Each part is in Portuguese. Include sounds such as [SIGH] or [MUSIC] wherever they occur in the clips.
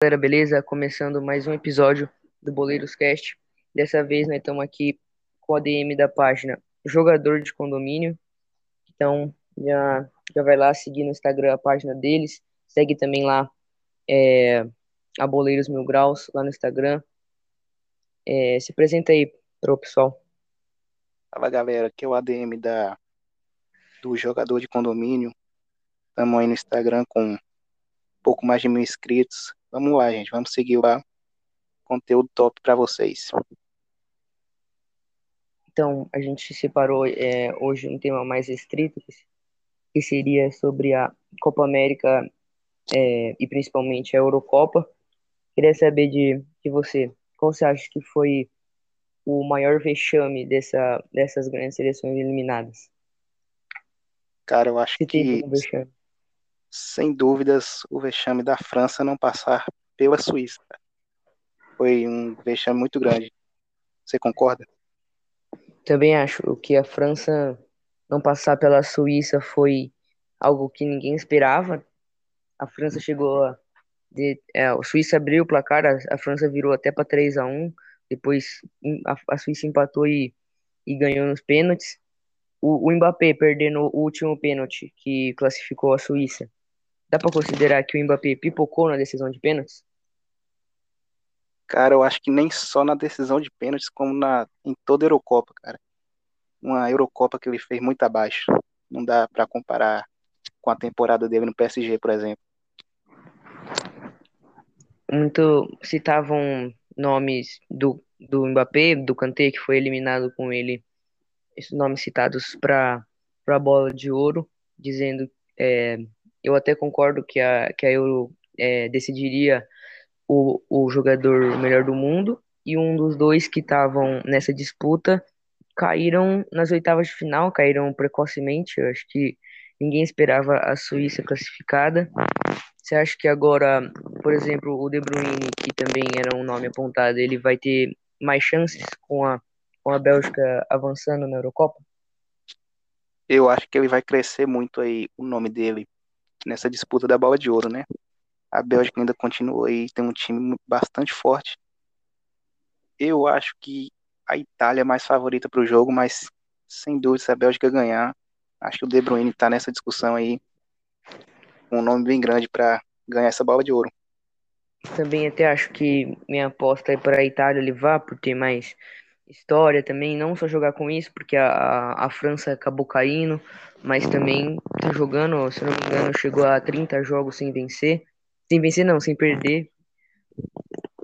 galera, beleza? Começando mais um episódio do Boleiros Cast. Dessa vez nós estamos aqui com a DM da página Jogador de Condomínio. Então já, já vai lá seguir no Instagram a página deles. Segue também lá é, a Boleiros Mil Graus lá no Instagram. É, se apresenta aí para o pessoal. Fala galera, aqui é o ADM da, do Jogador de Condomínio. Estamos aí no Instagram com um pouco mais de mil inscritos. Vamos lá, gente. Vamos seguir lá. Conteúdo top para vocês. Então, a gente separou é, hoje um tema mais restrito, que seria sobre a Copa América é, e principalmente a Eurocopa. Queria saber de, de você, qual você acha que foi o maior vexame dessa, dessas grandes seleções eliminadas? Cara, eu acho que sem dúvidas, o vexame da França não passar pela Suíça. Foi um vexame muito grande. Você concorda? Também acho que a França não passar pela Suíça foi algo que ninguém esperava. A França chegou a. De, é, Suíça abriu o placar, a, a França virou até para 3 a 1 depois a, a Suíça empatou e, e ganhou nos pênaltis. O, o Mbappé perdendo o último pênalti que classificou a Suíça Dá para considerar que o Mbappé pipocou na decisão de pênaltis? Cara, eu acho que nem só na decisão de pênaltis, como na, em toda a Eurocopa, cara. Uma Eurocopa que ele fez muito abaixo. Não dá para comparar com a temporada dele no PSG, por exemplo. Muito citavam nomes do, do Mbappé, do Kanté, que foi eliminado com ele, esses nomes citados para a bola de ouro, dizendo é, eu até concordo que a, que a Euro é, decidiria o, o jogador melhor do mundo e um dos dois que estavam nessa disputa caíram nas oitavas de final, caíram precocemente. Eu acho que ninguém esperava a Suíça classificada. Você acha que agora, por exemplo, o De Bruyne, que também era um nome apontado, ele vai ter mais chances com a, com a Bélgica avançando na Eurocopa? Eu acho que ele vai crescer muito aí o nome dele nessa disputa da bola de ouro, né? A Bélgica ainda continua aí, tem um time bastante forte. Eu acho que a Itália é mais favorita para o jogo, mas sem dúvida, se a Bélgica ganhar, acho que o De Bruyne está nessa discussão aí, um nome bem grande para ganhar essa bola de ouro. Também até acho que minha aposta é para a Itália levar, por ter mais história também, não só jogar com isso, porque a, a França acabou caindo, mas também tá jogando, se não me engano, chegou a 30 jogos sem vencer. Sem vencer não, sem perder.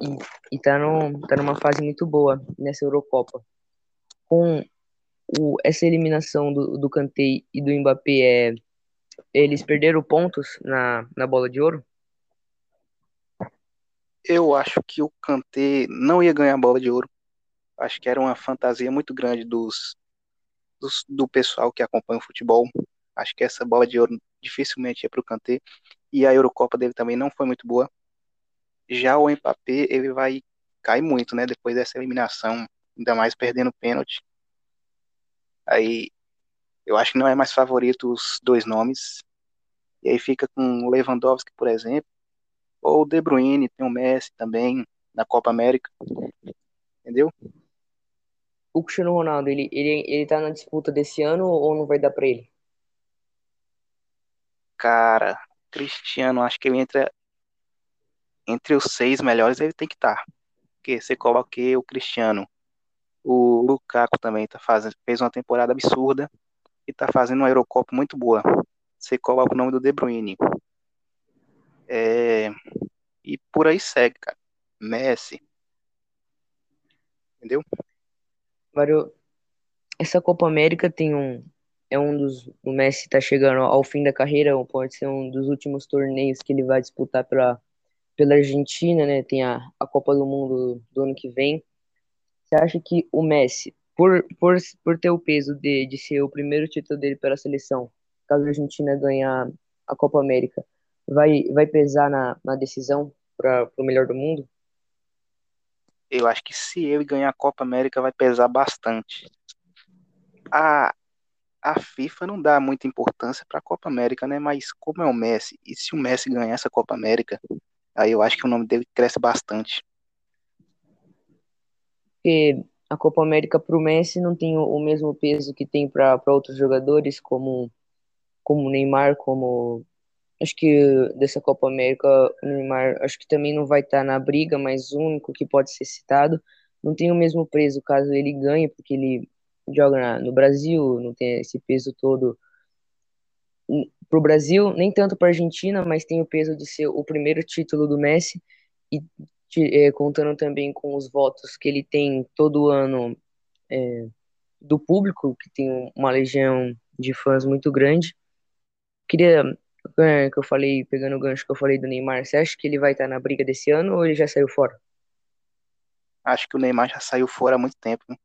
E, e tá, no, tá numa fase muito boa nessa Eurocopa. Com o, essa eliminação do, do e do Mbappé, é, eles perderam pontos na, na bola de ouro? Eu acho que o Kanté não ia ganhar a bola de ouro acho que era uma fantasia muito grande dos, do pessoal que acompanha o futebol. Acho que essa bola de ouro dificilmente ia para o Kanté. E a Eurocopa dele também não foi muito boa. Já o Mbappé, ele vai cair muito, né? Depois dessa eliminação, ainda mais perdendo pênalti. Aí eu acho que não é mais favorito os dois nomes. E aí fica com o Lewandowski, por exemplo, ou o De Bruyne, tem o Messi também na Copa América. Entendeu? O Cristiano Ronaldo, ele, ele, ele tá na disputa desse ano ou não vai dar pra ele? Cara, Cristiano, acho que ele entra entre os seis melhores, ele tem que estar. Tá. Porque você coloquei o Cristiano, o Lukaku também tá fazendo, fez uma temporada absurda e tá fazendo uma Eurocopa muito boa. Você coloca o nome do De Bruyne. É, e por aí segue, cara. Messi. Entendeu? Mário, essa Copa América tem um é um dos o Messi está chegando ao fim da carreira, pode ser um dos últimos torneios que ele vai disputar pela pela Argentina, né? Tem a, a Copa do Mundo do ano que vem. Você acha que o Messi, por, por, por ter o peso de, de ser o primeiro título dele pela seleção, caso a Argentina ganhar a Copa América, vai, vai pesar na, na decisão para o melhor do mundo? Eu acho que se ele ganhar a Copa América vai pesar bastante. A, a FIFA não dá muita importância para a Copa América, né? Mas como é o Messi, e se o Messi ganhar essa Copa América, Aí eu acho que o nome dele cresce bastante. Porque a Copa América para o Messi não tem o, mesmo peso que tem para outros jogadores, como como Neymar, como acho que dessa Copa América, o Neymar acho que também não vai estar tá na briga, mas o único que pode ser citado não tem o mesmo peso caso ele ganhe, porque ele joga na, no Brasil, não tem esse peso todo para o Brasil, nem tanto para a Argentina, mas tem o peso de ser o primeiro título do Messi e é, contando também com os votos que ele tem todo ano é, do público, que tem uma legião de fãs muito grande. Queria é, que eu falei, pegando o gancho que eu falei do Neymar, você acha que ele vai estar na briga desse ano ou ele já saiu fora? Acho que o Neymar já saiu fora há muito tempo. Né?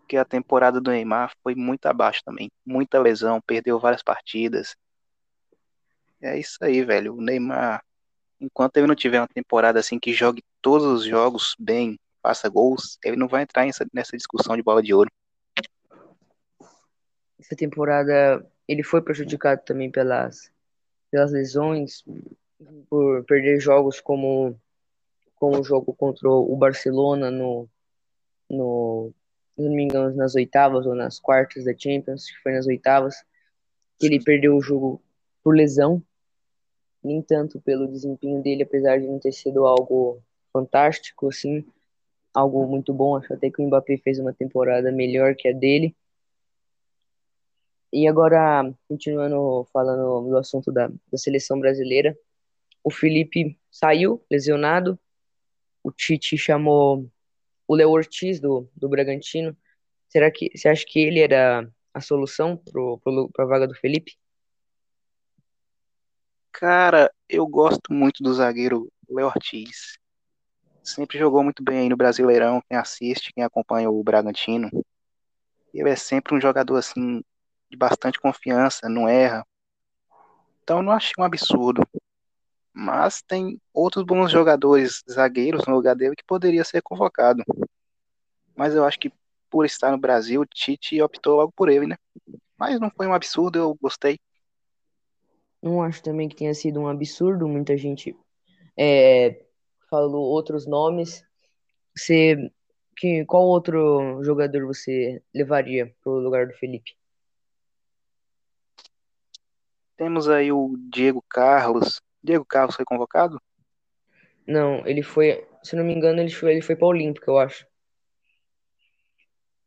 Porque a temporada do Neymar foi muito abaixo também. Muita lesão, perdeu várias partidas. É isso aí, velho. O Neymar, enquanto ele não tiver uma temporada assim que jogue todos os jogos bem, faça gols, ele não vai entrar nessa, nessa discussão de bola de ouro. Essa temporada ele foi prejudicado também pelas, pelas lesões, por perder jogos como, como o jogo contra o Barcelona no, no, não me engano, nas oitavas ou nas quartas da Champions, que foi nas oitavas, que ele perdeu o jogo por lesão, nem tanto pelo desempenho dele, apesar de não ter sido algo fantástico, assim, algo muito bom. Acho até que o Mbappé fez uma temporada melhor que a dele. E agora, continuando falando do assunto da, da seleção brasileira, o Felipe saiu lesionado, o Tite chamou o Léo Ortiz do, do Bragantino. Será que você acha que ele era a solução para a vaga do Felipe? Cara, eu gosto muito do zagueiro Léo Ortiz. Sempre jogou muito bem aí no Brasileirão, quem assiste, quem acompanha o Bragantino. Ele é sempre um jogador assim de bastante confiança, não erra. Então não achei um absurdo. Mas tem outros bons jogadores zagueiros no lugar dele que poderia ser convocado. Mas eu acho que por estar no Brasil, o Tite optou logo por ele, né? Mas não foi um absurdo, eu gostei. Não acho também que tenha sido um absurdo, muita gente é, falou outros nomes. Você, que, qual outro jogador você levaria para o lugar do Felipe? Temos aí o Diego Carlos. Diego Carlos foi convocado? Não, ele foi, se não me engano, ele foi, ele foi para o Olímpico, eu acho.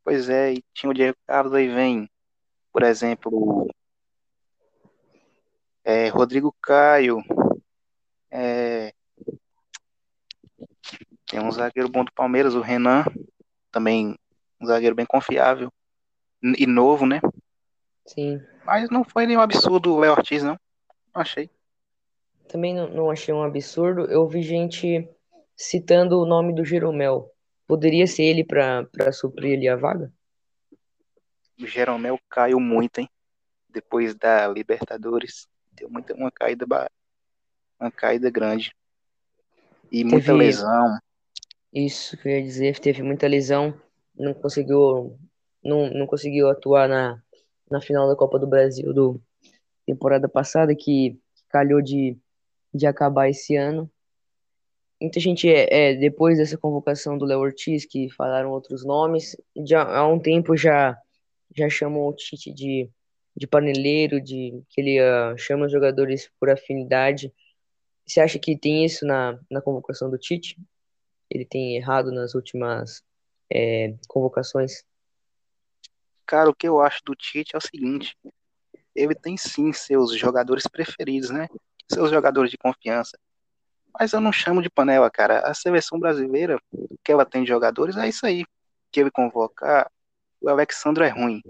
Pois é, e tinha o Diego Carlos, aí vem, por exemplo, é, Rodrigo Caio, é, tem um zagueiro bom do Palmeiras, o Renan, também um zagueiro bem confiável e novo, né? Sim. Mas não foi nenhum absurdo o Léo Ortiz, não. Achei. Também não, não achei um absurdo. Eu vi gente citando o nome do Jeromel. Poderia ser ele para suprir ali a vaga? O Jeromel caiu muito, hein? Depois da Libertadores. Deu muita, uma caída uma caída grande. E muita teve... lesão. Isso que eu ia dizer, teve muita lesão, não conseguiu não, não conseguiu atuar na, na final da Copa do Brasil do temporada passada, que calhou de, de acabar esse ano. Muita gente, é, é, depois dessa convocação do Léo Ortiz, que falaram outros nomes, já há um tempo já, já chamam o Tite de, de paneleiro, de que ele uh, chama os jogadores por afinidade. Você acha que tem isso na, na convocação do Tite? Ele tem errado nas últimas é, convocações? Cara, o que eu acho do Tite é o seguinte: ele tem sim seus jogadores preferidos, né? Seus jogadores de confiança. Mas eu não chamo de panela, cara. A seleção brasileira, o que ela tem de jogadores é isso aí. Que ele convocar, o Alexandre é ruim.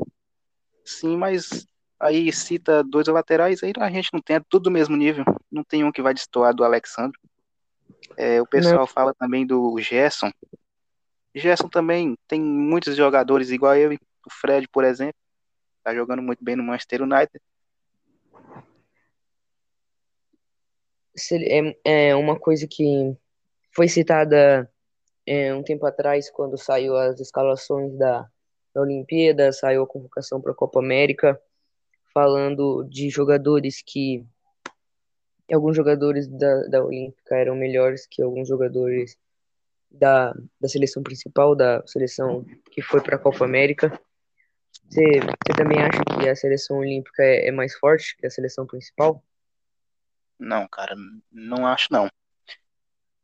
Sim, mas aí cita dois laterais, aí a gente não tem, é tudo do mesmo nível. Não tem um que vai destoar do Alexandre. É, o pessoal não. fala também do Gerson. Gerson também tem muitos jogadores igual a ele, o Fred, por exemplo, tá jogando muito bem no Manchester United. É, é uma coisa que foi citada é, um tempo atrás, quando saiu as escalações da, da Olimpíada, saiu a convocação para a Copa América, falando de jogadores que alguns jogadores da, da Olímpica eram melhores que alguns jogadores da, da seleção principal, da seleção que foi para a Copa América. Você, você também acha que a seleção olímpica é, é mais forte que a seleção principal? Não, cara, não acho não.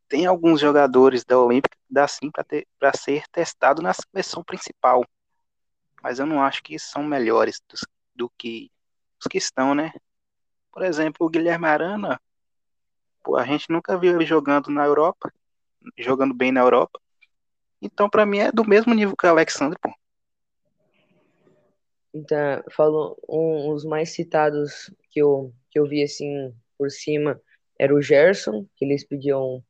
Tem alguns jogadores da Olímpica que dá sim para ser testado na seleção principal, mas eu não acho que são melhores do, do que os que estão, né? Por exemplo, o Guilherme Arana, pô, a gente nunca viu ele jogando na Europa, jogando bem na Europa. Então, para mim, é do mesmo nível que o Alexandre, pô. Então, falo, um, os mais citados que eu, que eu vi, assim, por cima, era o Gerson, que eles pediam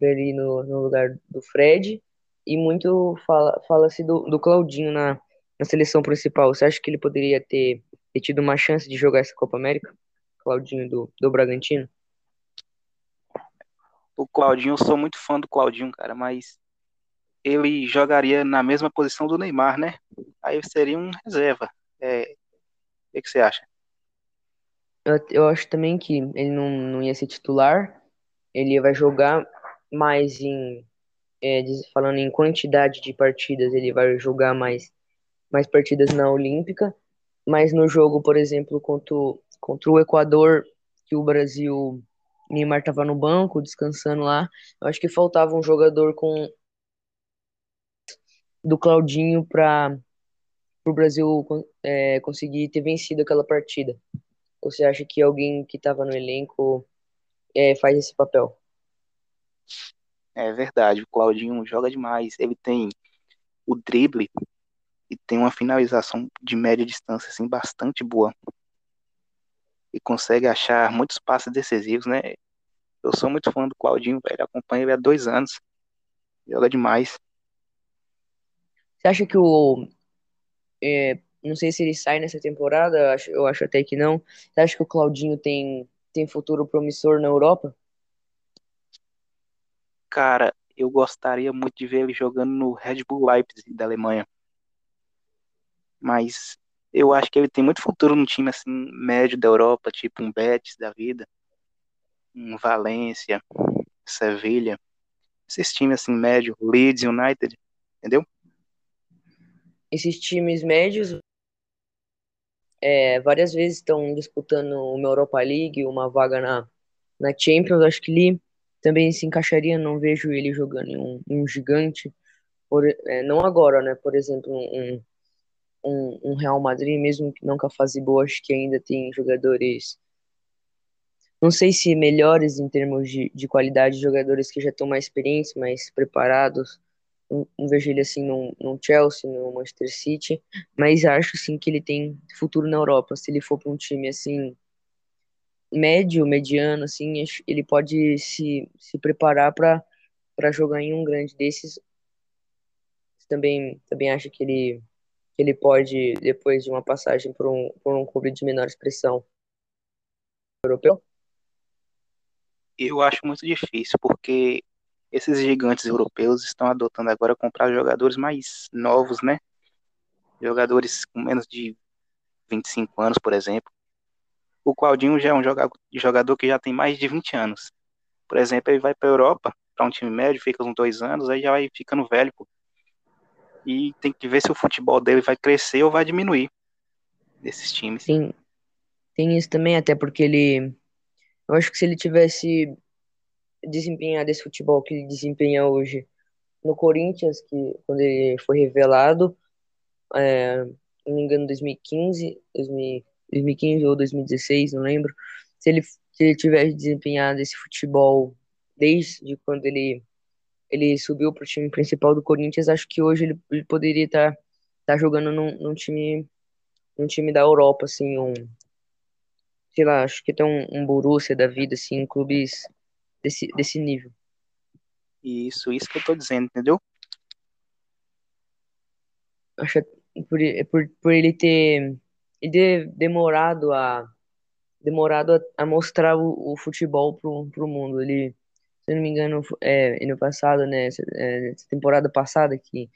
ele no, no lugar do Fred, e muito fala-se fala do, do Claudinho na, na seleção principal. Você acha que ele poderia ter, ter tido uma chance de jogar essa Copa América? Claudinho do, do Bragantino? O Claudinho, eu sou muito fã do Claudinho, cara, mas ele jogaria na mesma posição do Neymar, né? Aí seria um reserva. É, o que, que você acha? Eu, eu acho também que ele não, não ia ser titular, ele vai jogar mais em, é, falando em quantidade de partidas, ele vai jogar mais, mais partidas na Olímpica, mas no jogo, por exemplo, contra, contra o Equador, que o Brasil, Neymar estava no banco, descansando lá, eu acho que faltava um jogador com do Claudinho para o Brasil é, conseguir ter vencido aquela partida. Ou você acha que alguém que estava no elenco é, faz esse papel? É verdade, o Claudinho joga demais. Ele tem o drible e tem uma finalização de média distância assim bastante boa. E consegue achar muitos passes decisivos, né? Eu sou muito fã do Claudinho, velho. Acompanho ele há dois anos. Joga demais. Você acha que o. É, não sei se ele sai nessa temporada, eu acho, eu acho até que não. Você acha que o Claudinho tem, tem futuro promissor na Europa? Cara, eu gostaria muito de ver ele jogando no Red Bull Leipzig da Alemanha. Mas eu acho que ele tem muito futuro num time assim médio da Europa, tipo um Betis da vida, um Valência, Sevilha, esses times assim médio, Leeds United, entendeu? Esses times médios é, várias vezes estão disputando uma Europa League, uma vaga na, na Champions, acho que ele também se encaixaria, não vejo ele jogando em um, um gigante, por, é, não agora, né, por exemplo, um, um, um, Real Madrid, mesmo que não com a fase boa, acho que ainda tem jogadores, não sei se melhores em termos de, de qualidade, jogadores que já estão mais experientes, mais preparados, não, vejo ele assim no, no Chelsea, no Manchester City, mas acho sim que ele tem futuro na Europa, se ele for para um time assim médio, mediano, assim, ele pode se, se preparar para para jogar em um grande desses. Também também acha que ele que ele pode depois de uma passagem por um por um clube de menor expressão europeu? Eu acho muito difícil porque esses gigantes europeus estão adotando agora comprar jogadores mais novos, né? Jogadores com menos de 25 anos, por exemplo, o Claudinho já é um jogador que já tem mais de 20 anos. Por exemplo, ele vai para a Europa, para um time médio, fica uns dois anos, aí já vai ficando velho. Pô. E tem que ver se o futebol dele vai crescer ou vai diminuir desses times. Sim, tem isso também, até porque ele. Eu acho que se ele tivesse desempenhado esse futebol que ele desempenha hoje no Corinthians, que quando ele foi revelado, é, não me engano, 2015, 2000, 2015 ou 2016, não lembro, se ele, se ele tivesse desempenhado esse futebol desde quando ele, ele subiu para o time principal do Corinthians, acho que hoje ele, ele poderia estar tá, tá jogando num, num, time num time da Europa, assim, um sei lá, acho que tem um, um Borussia da vida, assim, clubes desse, desse nível. Isso, isso que eu tô dizendo, entendeu? Acho por, por, por ele ter e de, demorado a demorado a, a mostrar o, o futebol pro, pro mundo. Ele, se eu não me engano, é, ano passado, né, essa, é, temporada passada, que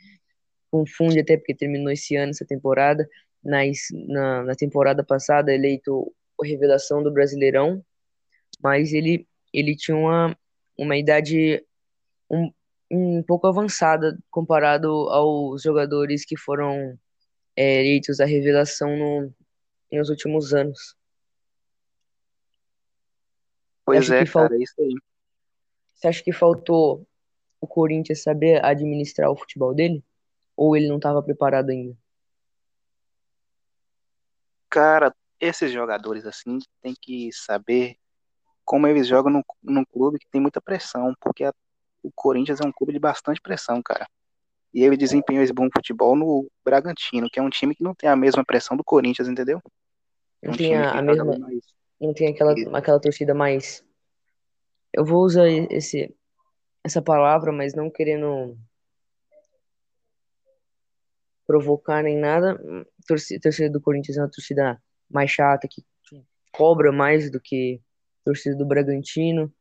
confunde até porque terminou esse ano essa temporada, nas, na, na temporada passada eleito a revelação do Brasileirão, mas ele, ele tinha uma, uma idade um, um pouco avançada comparado aos jogadores que foram é, eleitos à revelação no, nos últimos anos. Pois é, cara, é isso aí. Você acha que faltou o Corinthians saber administrar o futebol dele? Ou ele não estava preparado ainda? Cara, esses jogadores assim tem que saber como eles jogam num, num clube que tem muita pressão, porque a, o Corinthians é um clube de bastante pressão, cara. E ele desempenhou esse bom futebol no Bragantino, que é um time que não tem a mesma pressão do Corinthians, entendeu? É Não um tem time a, mesma, mais. não tem aquela, aquela torcida mais. Eu vou usar esse, essa palavra, mas não querendo provocar nem nada. Torcida, torcida do Corinthians é uma torcida mais chata, que cobra mais do que torcida do Bragantino,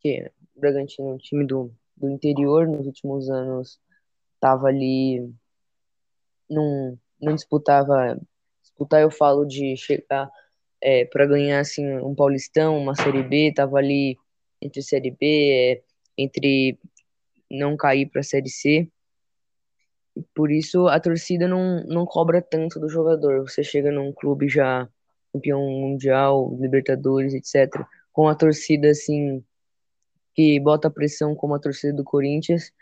que o Bragantino é um time do, do interior, nos últimos anos tava ali, não, não disputava, disputar eu falo de chegar é, para ganhar assim um Paulistão, uma Série B, tava ali entre Série B, é, entre não cair para Série C. Por isso a torcida não, não cobra tanto do jogador. Você chega num clube já campeão mundial, Libertadores, etc. Com a torcida assim que bota pressão como a torcida do Corinthians,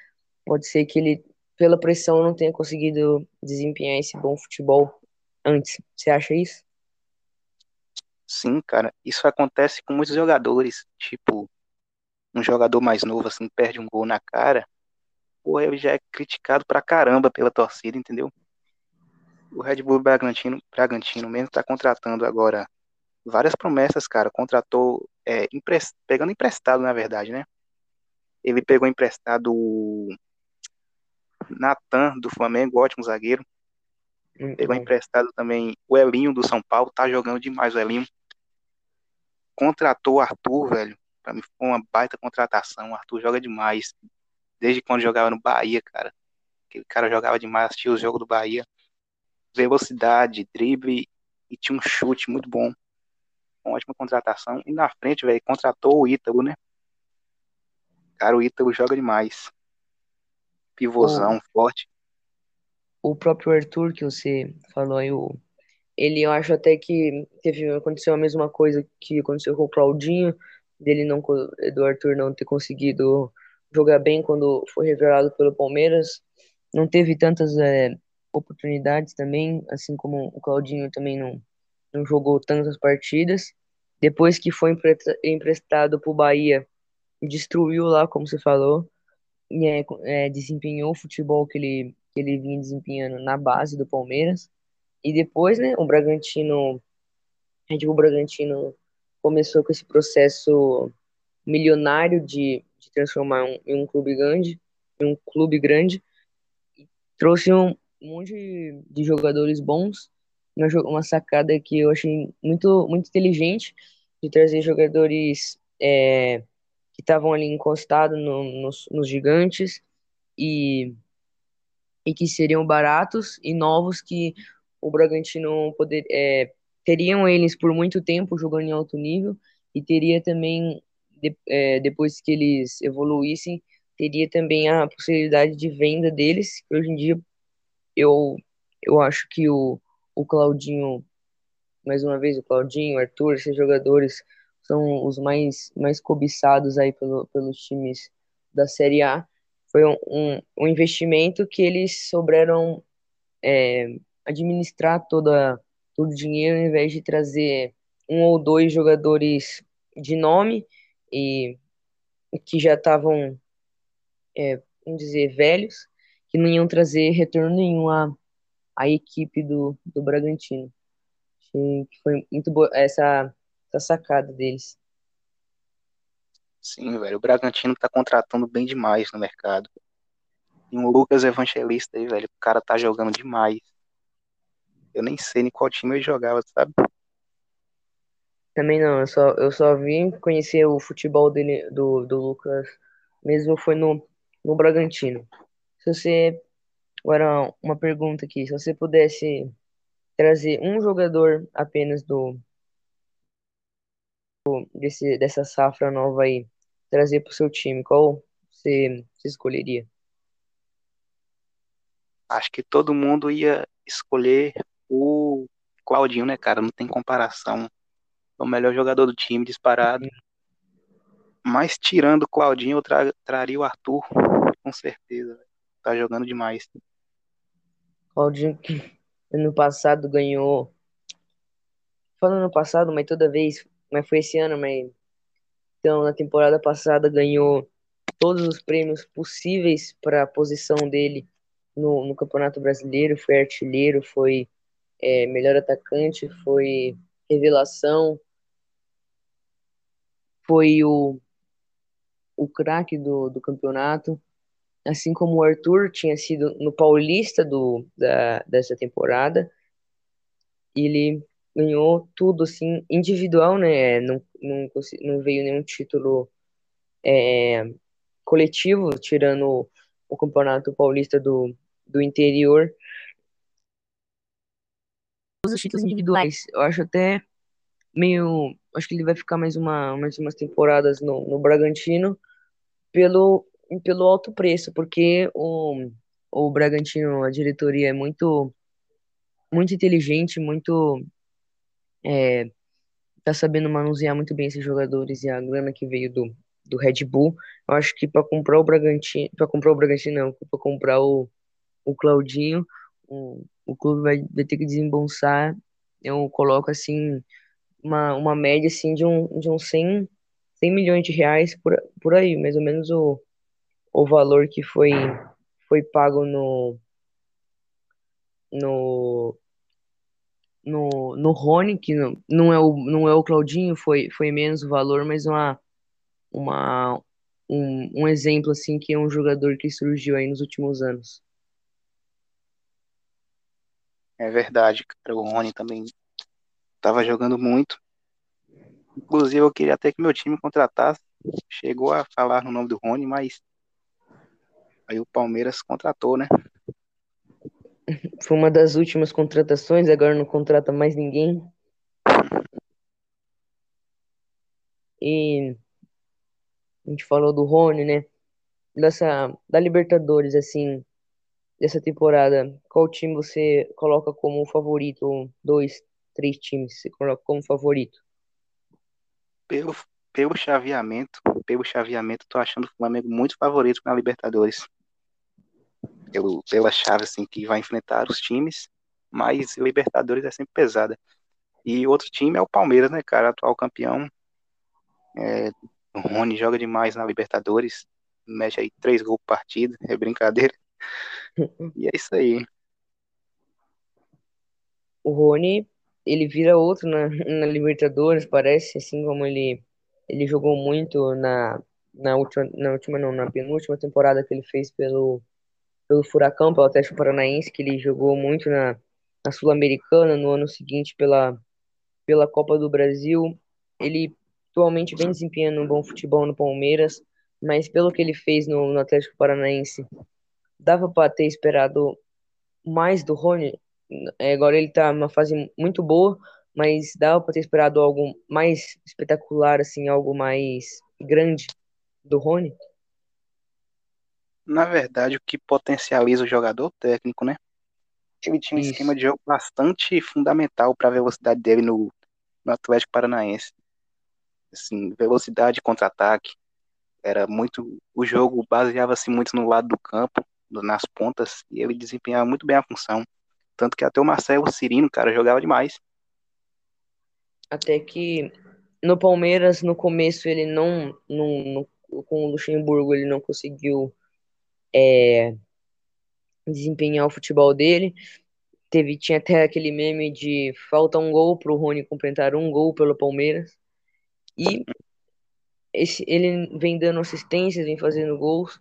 pode ser que ele pela pressão não tenha conseguido desempenhar esse bom futebol antes. Você acha isso? Sim, cara, isso acontece com muitos jogadores. Tipo, um jogador mais novo assim perde um gol na cara, pô, ele já é criticado pra caramba pela torcida, entendeu? O Red Bull Bragantino, Bragantino mesmo tá contratando agora várias promessas, cara. Contratou, é, emprest... pegando emprestado, na verdade, né? Ele pegou emprestado o Natan, do Flamengo, ótimo zagueiro. Muito Pegou emprestado também o Elinho, do São Paulo, tá jogando demais o Elinho. Contratou o Arthur, velho. Pra mim foi uma baita contratação. O Arthur joga demais. Desde quando jogava no Bahia, cara. Aquele cara jogava demais, assistia o jogo do Bahia. Velocidade, drible e tinha um chute muito bom. Uma ótima contratação. E na frente, velho, contratou o Ítalo, né? Cara, o Ítalo joga demais. Pivôzão, O, forte. o próprio Arthur que você falou aí, o, ele eu acho até que teve, aconteceu a mesma coisa que aconteceu com o Claudinho, dele não, do Arthur não ter conseguido jogar bem quando foi revelado pelo Palmeiras. Não teve tantas é, oportunidades também, assim como o Claudinho também não, não jogou tantas partidas. Depois que foi empre- emprestado para o Bahia, destruiu lá, como você falou, e é, é, desempenhou o futebol que ele, que ele vinha desempenhando na base do Palmeiras. E depois, né, o Bragantino, Bull Bragantino começou com esse processo milionário de, de transformar um, em um clube grande, em um clube grande, trouxe um monte de, de jogadores bons, uma, uma sacada que eu achei muito, muito inteligente de trazer jogadores é, que estavam ali encostados no, nos, nos gigantes e, e que seriam baratos e novos que o Bragantino poder, é, teriam eles por muito tempo jogando em alto nível e teria também de- é, depois que eles evoluíssem teria também a possibilidade de venda deles que hoje em dia eu eu acho que o, o Claudinho mais uma vez o Claudinho, o Arthur, esses jogadores são os mais mais cobiçados aí pelo, pelos times da Série A. Foi um, um, um investimento que eles souberam é, administrar toda, todo o dinheiro ao invés de trazer um ou dois jogadores de nome e que já estavam, é, vamos dizer, velhos, que não iam trazer retorno nenhum à, à equipe do, do Bragantino. Achei que foi muito boa essa, essa sacada deles. Sim, velho. O Bragantino tá contratando bem demais no mercado. E um Lucas Evangelista aí, velho. O cara tá jogando demais. Eu nem sei nem qual time ele jogava, sabe? Também não, eu só, eu só vim conhecer o futebol dele, do, do Lucas, mesmo foi no, no Bragantino. Se você, agora uma pergunta aqui, se você pudesse trazer um jogador apenas do, desse, dessa safra nova aí trazer para o seu time? Qual você, você escolheria? Acho que todo mundo ia escolher o Claudinho, né, cara? Não tem comparação. É o melhor jogador do time, disparado. Mas tirando o Claudinho, eu tra traria o Arthur, com certeza. Tá jogando demais. Claudinho, que ano passado ganhou. Falando no passado, mas toda vez. Mas foi esse ano, mas. Então, na temporada passada, ganhou todos os prêmios possíveis para a posição dele no, no Campeonato Brasileiro. Foi artilheiro, foi é, melhor atacante, foi revelação, foi o, o craque do, do campeonato. Assim como o Arthur tinha sido no Paulista do, da, dessa temporada, ele ganhou tudo assim individual, né? Não, não, não veio nenhum título é, coletivo, tirando o Campeonato Paulista do, do interior. Os títulos individuais, eu acho até meio. Acho que ele vai ficar mais, uma, mais umas temporadas no, no Bragantino pelo, pelo alto preço, porque o, o Bragantino, a diretoria é muito, muito inteligente, muito. É, tá sabendo manusear muito bem esses jogadores e a grana que veio do, do Red Bull. Eu acho que para comprar o Bragantino, para comprar o Bragantino não, para comprar o, o Claudinho, o, o clube vai, vai ter que desembolsar, eu coloco assim uma, uma média assim de um de uns 100, 100 milhões de reais por, por aí, mais ou menos o, o valor que foi foi pago no no no, no Rony, que não, não é o não é o Claudinho, foi foi menos o valor, mas uma uma um, um exemplo assim que é um jogador que surgiu aí nos últimos anos. É verdade, cara. O Rony também estava jogando muito. Inclusive, eu queria até que meu time contratasse. Chegou a falar no nome do Rony, mas aí o Palmeiras contratou, né? [LAUGHS] Foi uma das últimas contratações, agora não contrata mais ninguém. E a gente falou do Rony, né? Dessa, da Libertadores, assim, dessa temporada, qual time você coloca como favorito? Dois, três times você coloca como favorito? Pelo, pelo chaveamento, pelo chaveamento, tô achando o Flamengo muito favorito na Libertadores. Pelo, pela chave assim que vai enfrentar os times, mas Libertadores é sempre pesada. E outro time é o Palmeiras, né, cara, atual campeão. É, o Rony joga demais na Libertadores, mexe aí três gols por partida, é brincadeira. E é isso aí. O Rony, ele vira outro na, na Libertadores, parece, assim como ele, ele jogou muito na, na última, na última não, na penúltima temporada que ele fez pelo, pelo Furacão, pelo Atlético Paranaense, que ele jogou muito na, na Sul-Americana, no ano seguinte pela, pela Copa do Brasil. Ele atualmente vem desempenhando um bom futebol no Palmeiras, mas pelo que ele fez no, no Atlético Paranaense, dava para ter esperado mais do Rony. É, agora ele tá numa fase muito boa, mas dava para ter esperado algo mais espetacular, assim, algo mais grande do Rony. Na verdade, o que potencializa o jogador técnico, né? Ele tinha um Isso. esquema de jogo bastante fundamental para a velocidade dele no, no Atlético Paranaense. Assim, velocidade contra-ataque. Era muito. O jogo baseava-se muito no lado do campo nas pontas e ele desempenhava muito bem a função. Tanto que até o Marcelo Cirino, cara, jogava demais. Até que no Palmeiras, no começo, ele não, não, não com o Luxemburgo, ele não conseguiu é, desempenhar o futebol dele. Teve, tinha até aquele meme de falta um gol para o Rony completar um gol pelo Palmeiras. E esse, ele vem dando assistências, vem fazendo gols,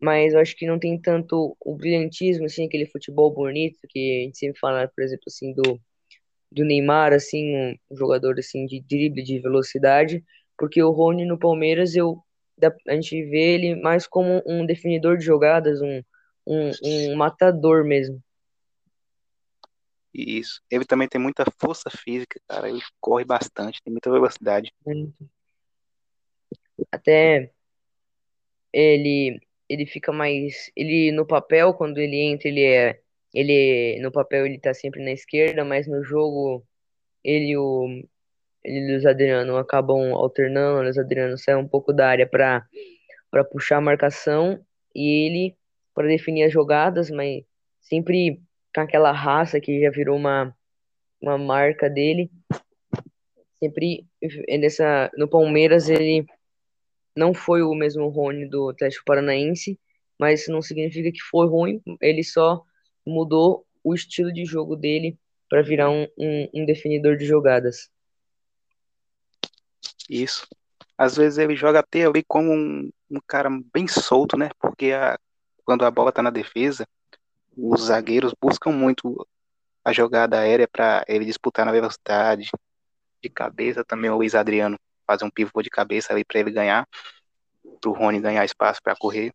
mas eu acho que não tem tanto o brilhantismo, assim, aquele futebol bonito que a gente sempre fala, por exemplo, assim, do, do Neymar, assim, um jogador, assim, de drible, de velocidade, porque o Rony no Palmeiras, eu, a gente vê ele mais como um definidor de jogadas, um, um, um matador mesmo. Isso. Ele também tem muita força física, cara. Ele corre bastante, tem muita velocidade. Até ele ele fica mais ele no papel quando ele entra ele é ele no papel ele tá sempre na esquerda, mas no jogo ele o ele e Luiz Adriano acabam alternando, o Luiz Adriano sai um pouco da área para para puxar a marcação e ele para definir as jogadas, mas sempre com aquela raça que já virou uma uma marca dele. Sempre nessa no Palmeiras ele não foi o mesmo Rony do Atlético Paranaense, mas isso não significa que foi ruim, ele só mudou o estilo de jogo dele para virar um, um, um, definidor de jogadas. Isso. Às vezes ele joga até ali como um, um cara bem solto, né? Porque a, quando a bola está na defesa, os zagueiros buscam muito a jogada aérea para ele disputar na velocidade, de cabeça também o Luiz Adriano fazer um pivô de cabeça ali para ele ganhar, pro Rony ganhar espaço para correr.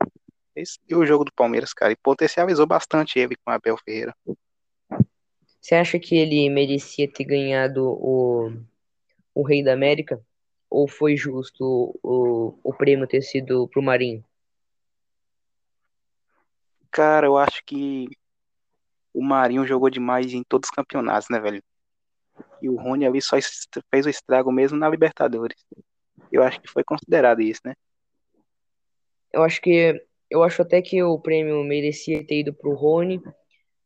Esse e o jogo do Palmeiras, cara, e potencializou bastante ele com o Abel Ferreira. Você acha que ele merecia ter ganhado o, o Rei da América? Ou foi justo o, o prêmio ter sido pro Marinho? Cara, eu acho que o Marinho jogou demais em todos os campeonatos, né, velho? E o Rony ali só fez o estrago mesmo na Libertadores. Eu acho que foi considerado isso, né? Eu acho que eu acho até que o prêmio merecia ter ido pro Rony,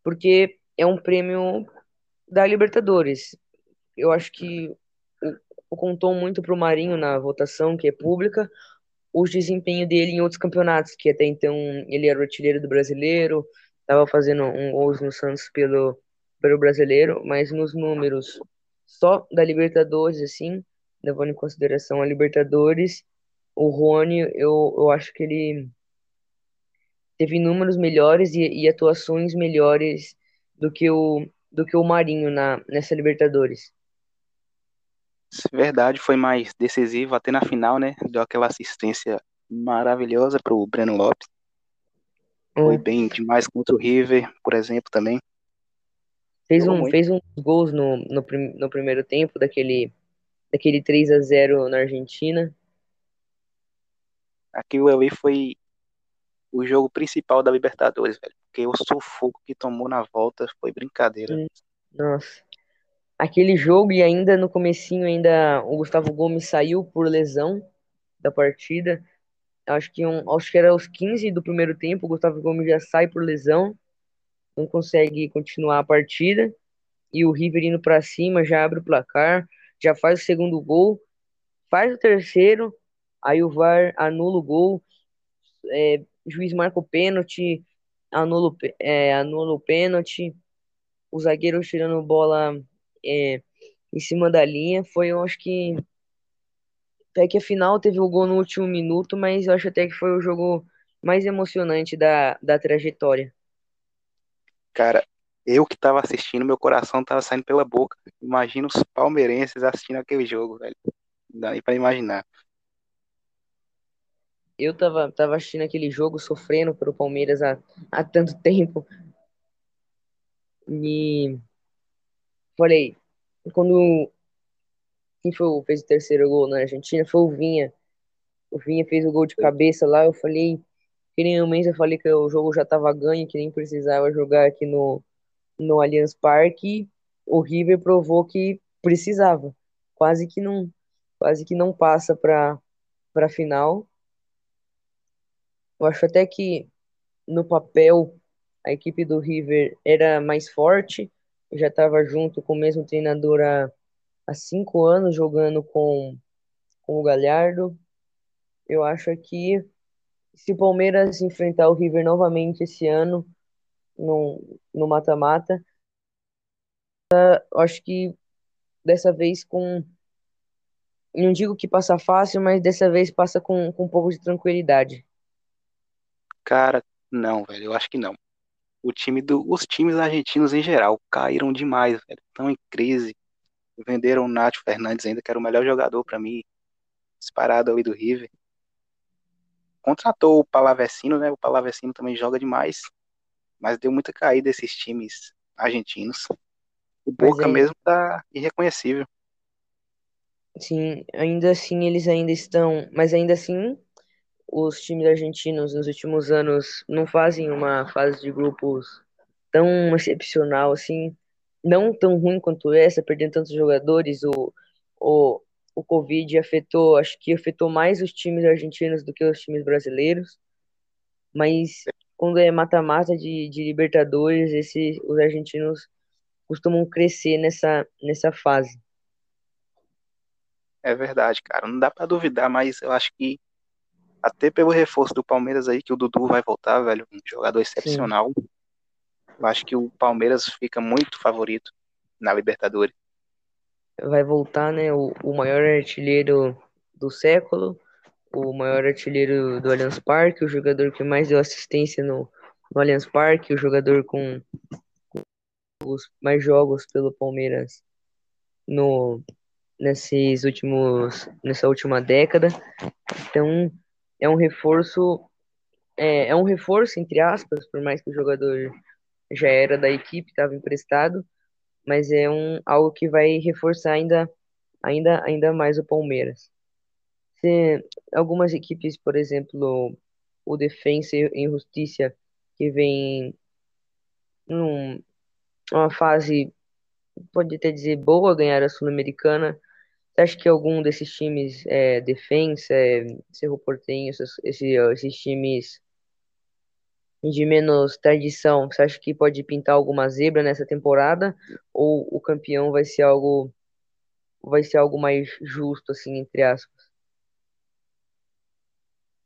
porque é um prêmio da Libertadores. Eu acho que contou muito pro Marinho na votação, que é pública, o desempenho dele em outros campeonatos, que até então ele era o artilheiro do brasileiro, estava fazendo um gols no Santos pelo, pelo brasileiro, mas nos números só da Libertadores, assim, levando em consideração a Libertadores, o Rony, eu, eu acho que ele teve números melhores e, e atuações melhores do que o, do que o Marinho na, nessa Libertadores. Verdade, foi mais decisivo até na final, né? Deu aquela assistência maravilhosa para o Breno Lopes. Foi hum. bem demais contra o River, por exemplo, também. Fez um, fez uns gols no, no, no primeiro tempo daquele, daquele 3 a 0 na Argentina. Aquilo ali foi o jogo principal da Libertadores, velho. Porque o sufoco que tomou na volta foi brincadeira. Hum, nossa. Aquele jogo e ainda no comecinho ainda o Gustavo Gomes saiu por lesão da partida. Acho que um, acho que era aos 15 do primeiro tempo, o Gustavo Gomes já sai por lesão não consegue continuar a partida. E o River indo para cima, já abre o placar, já faz o segundo gol, faz o terceiro, aí o VAR anula o gol, é, juiz marca o pênalti, anula, é, anula o pênalti, o zagueiro tirando bola é, em cima da linha. Foi, eu acho que. Até que a final teve o gol no último minuto, mas eu acho até que foi o jogo mais emocionante da, da trajetória. Cara, eu que tava assistindo, meu coração tava saindo pela boca. Imagina os palmeirenses assistindo aquele jogo, velho. Não dá nem pra imaginar. Eu tava, tava assistindo aquele jogo, sofrendo pelo Palmeiras há, há tanto tempo. E falei, quando quem foi, fez o terceiro gol na Argentina foi o Vinha. O Vinha fez o gol de cabeça lá, eu falei, que nem mês eu falei que o jogo já estava ganho, que nem precisava jogar aqui no, no Allianz Parque. O River provou que precisava. Quase que não, quase que não passa para para final. Eu acho até que no papel a equipe do River era mais forte, já estava junto com o mesmo treinador há, há cinco anos jogando com, com o Galhardo. Eu acho que se o Palmeiras enfrentar o River novamente esse ano no, mata-mata, acho que dessa vez com. Não digo que passa fácil, mas dessa vez passa com, com um pouco de tranquilidade. Cara, não, velho, eu acho que não. O time do, os times argentinos em geral caíram demais, velho. Estão em crise. Venderam o Nacho Fernandes ainda, que era o melhor jogador para mim, disparado ali do River contratou o Palavecino, né? O Palavecino também joga demais, mas deu muita caída esses times argentinos. O Boca ainda, mesmo tá irreconhecível. sim, ainda assim eles ainda estão, mas ainda assim os times argentinos nos últimos anos não fazem uma fase de grupos tão excepcional assim, não tão ruim quanto essa, perdendo tantos jogadores, o, o, o Covid afetou, acho que afetou mais os times argentinos do que os times brasileiros, mas quando é mata-mata de, de Libertadores, esse, os argentinos costumam crescer nessa, nessa fase. É verdade, cara. Não dá pra duvidar, mas eu acho que até pelo reforço do Palmeiras aí, que o Dudu vai voltar, velho, um jogador Sim, excepcional. Eu acho que o Palmeiras fica muito favorito na Libertadores. vai voltar, né, o, o maior artilheiro do século, o maior artilheiro do Allianz Parque, o jogador que mais deu assistência no, no Allianz Parque, o jogador com os mais jogos pelo Palmeiras no nesses últimos nessa última década. Então, é um reforço é, é um reforço entre aspas, por mais que o jogador já era da equipe, estava emprestado, mas é um algo que vai reforçar ainda ainda ainda mais o Palmeiras. Se, algumas equipes, por exemplo, o Defensa e Justiça, que vem num, numa fase, pode até dizer, boa, ganhar a Sul-Americana. Você acha que algum desses times, é, Defensa, é, Cerro Porteño, esses, esses, esses times de menos tradição, você acha que pode pintar alguma zebra nessa temporada? Ou o campeão vai ser algo, vai ser algo mais justo, assim, entre aspas?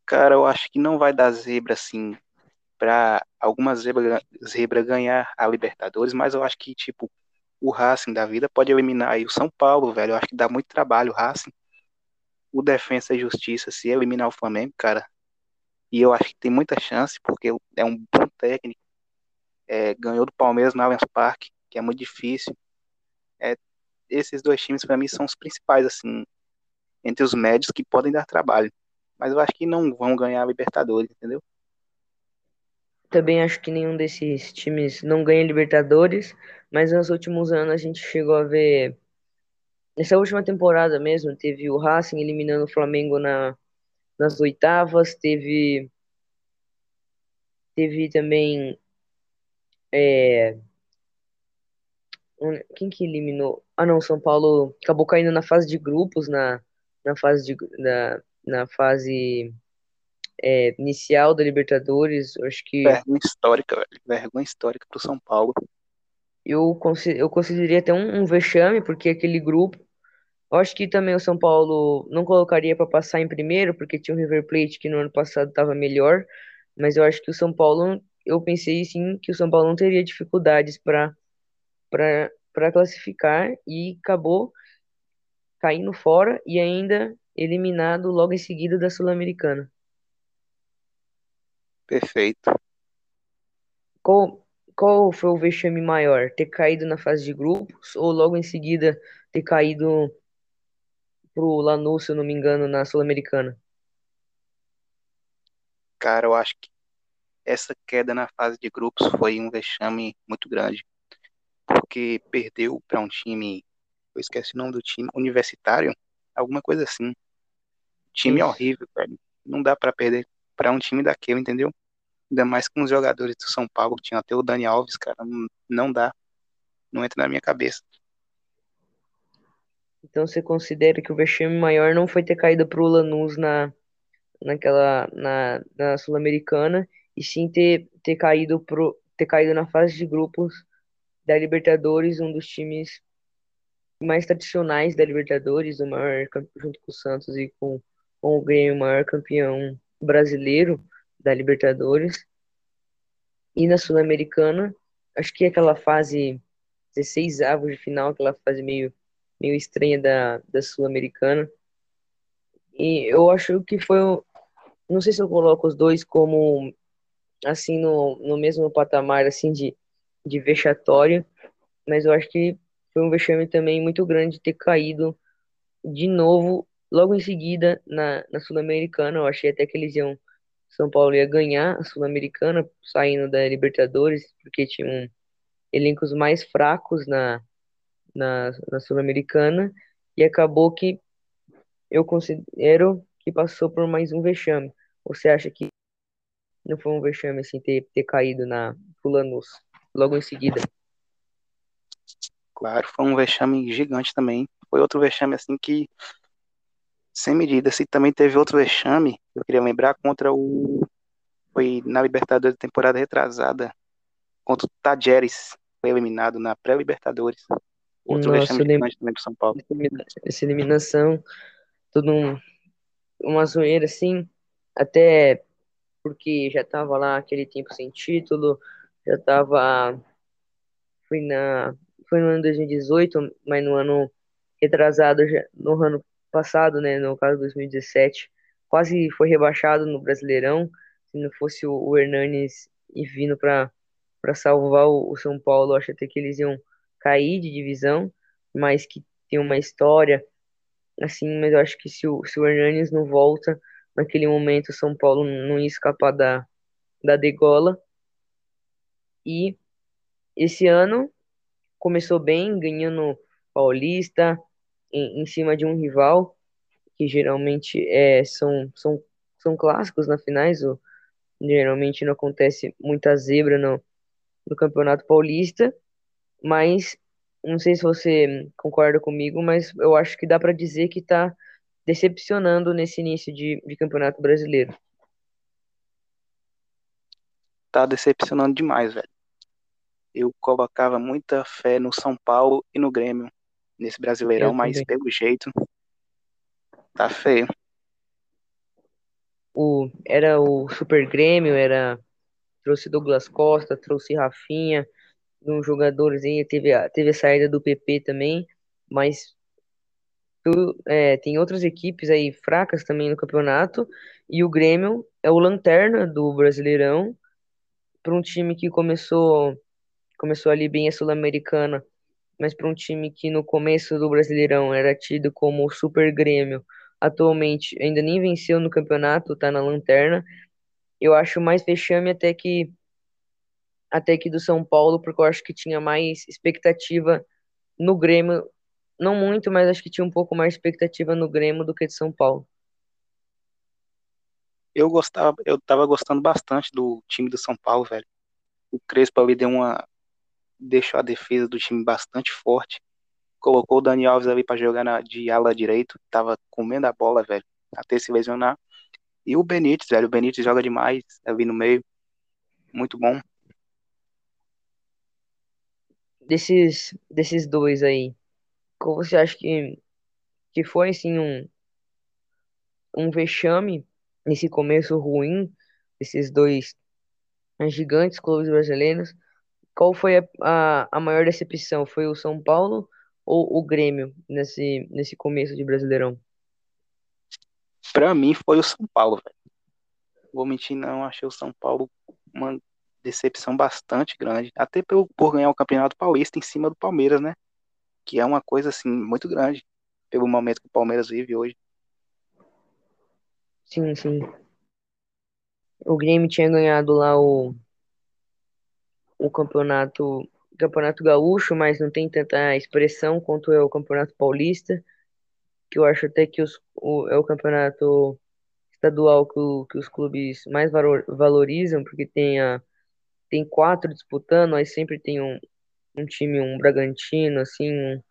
Cara, eu acho que não vai dar zebra assim pra alguma zebra, zebra ganhar a Libertadores, mas eu acho que tipo o Racing da vida pode eliminar aí o São Paulo, velho. Eu acho que dá muito trabalho o Racing. O Defensa e Justiça se eliminar o Flamengo, cara. E eu acho que tem muita chance, porque é um bom técnico. É, ganhou do Palmeiras no Allianz Parque, que é muito difícil. É, esses dois times, para mim, são os principais, assim, entre os médios que podem dar trabalho. Mas eu acho que não vão ganhar a Libertadores, entendeu? Também acho que nenhum desses times não ganha Libertadores, mas nos últimos anos a gente chegou a ver. Nessa última temporada mesmo, teve o Racing eliminando o Flamengo na, nas oitavas, teve, teve também. é, quem que eliminou? Ah, não, São Paulo acabou caindo na fase de grupos, na, na fase de, na, na fase é, inicial da Libertadores. Acho que Vergonha histórica, velho. Vergonha histórica pro São Paulo. Eu, eu consideraria até um, um vexame, porque aquele grupo Eu acho que também o São Paulo não colocaria para passar em primeiro, porque tinha o River Plate que no ano passado estava melhor, mas eu acho que o São Paulo, eu pensei sim que o São Paulo não teria dificuldades para para para classificar e acabou caindo fora e ainda eliminado logo em seguida da Sul-Americana. Perfeito. Qual qual foi o vexame maior? Ter caído na fase de grupos ou logo em seguida ter caído pro Lanús, se eu não me engano, na Sul-Americana? Cara, eu acho que essa queda na fase de grupos foi um vexame muito grande, porque perdeu para um time, eu esqueci o nome do time, universitário, alguma coisa assim. Time Isso. horrível, velho. Não dá para perder para um time daquele, entendeu? Ainda mais com os jogadores do São Paulo, tinha até o Dani Alves, cara, não, dá, não entra na minha cabeça. Então você considera que o vexame maior não foi ter caído pro Lanús na, naquela na, na Sul-Americana, e sim ter, ter caído pro, ter caído na fase de grupos da Libertadores, um dos times mais tradicionais da Libertadores, o maior junto com o Santos e com, com o Grêmio, o maior campeão brasileiro da Libertadores. E na Sul-Americana, acho que aquela fase 16 avos de final, aquela fase meio meio estranha da, da Sul-Americana. E eu acho que foi, não sei se eu coloco os dois como assim no, no mesmo patamar assim de, de vexatório, mas eu acho que foi um vexame também muito grande ter caído de novo logo em seguida na, na Sul-Americana. Eu achei até que eles iam São Paulo ia ganhar a Sul-Americana saindo da Libertadores, porque tinham elencos mais fracos na na, na Sul-Americana e acabou que eu considero que passou por mais um vexame. Você acha que não foi um vexame assim ter, ter caído na Fulanus logo em seguida? Claro, foi um vexame gigante também. Foi outro vexame assim que sem medida. Se também teve outro vexame, eu queria lembrar contra o foi na Libertadores temporada retrasada contra o Tajeres, foi eliminado na pré-Libertadores. Outro Nossa, vexame gigante também do São Paulo. essa eliminação, todo um, uma zoeira assim, até porque já tava lá aquele tempo sem título, já tava foi na foi no ano 2018, mas no ano retrasado já, no ano passado, né, no caso 2017, quase foi rebaixado no Brasileirão, se não fosse o, Hernanes e vindo para para salvar o, o São Paulo, acho até que eles iam cair de divisão, mas que tem uma história assim, mas eu acho que se o, se o Hernanes não volta, naquele momento o São Paulo não ia escapar da, da degola. E esse ano começou bem, ganhando Paulista em, em cima de um rival, que geralmente é, são, são, são clássicos na finais, geralmente não acontece muita zebra no, no Campeonato Paulista, mas não sei se você concorda comigo, mas eu acho que dá para dizer que está decepcionando nesse início de, de Campeonato Brasileiro. Tá decepcionando demais, velho. Eu colocava muita fé no São Paulo e no Grêmio nesse Brasileirão, Eu mas também. pelo jeito tá feio. O, era o Super Grêmio, era trouxe Douglas Costa, trouxe Rafinha, uns jogadores aí, teve a, teve a saída do PP também, mas tu- é, tem outras equipes aí fracas também no campeonato, e o Grêmio é o lanterna do Brasileirão, para um time que começou, começou ali bem a Sul-Americana, mas para um time que no começo do Brasileirão era tido como o Super Grêmio, atualmente ainda nem venceu no campeonato, tá na lanterna, eu acho mais vexame até que até que do São Paulo, porque eu acho que tinha mais expectativa no Grêmio, não muito, mas acho que tinha um pouco mais expectativa no Grêmio do que de São Paulo. Eu gostava, eu tava gostando bastante do time do São Paulo, velho. O Crespo ali deu uma deixou a defesa do time bastante forte. Colocou o Dani Alves ali para jogar na, de ala direito, tava comendo a bola, velho, até se lesionar. E o Benítez, velho, o Benítez joga demais ali no meio, muito bom. Desses desses dois aí, qual você acha que que foi assim um um vexame nesse começo ruim desses dois gigantes clubes brasileiros? Qual foi a, a, a maior decepção? Foi o São Paulo ou o Grêmio nesse nesse começo de Brasileirão? Pra mim foi o São Paulo, velho. Vou mentir, não, achei o São Paulo uma decepção bastante grande, até por, por ganhar o Campeonato Paulista em cima do Palmeiras, né? Que é uma coisa assim muito grande pelo momento que o Palmeiras vive hoje. Sim, sim. O Grêmio tinha ganhado lá o, o campeonato, campeonato gaúcho, mas não tem tanta expressão quanto é o Campeonato Paulista, que eu acho até que os, o, é o campeonato estadual que, o- que os clubes mais valor- valorizam, porque tem, a, tem quatro disputando, aí sempre tem um, um time, um Bragantino, assim, um,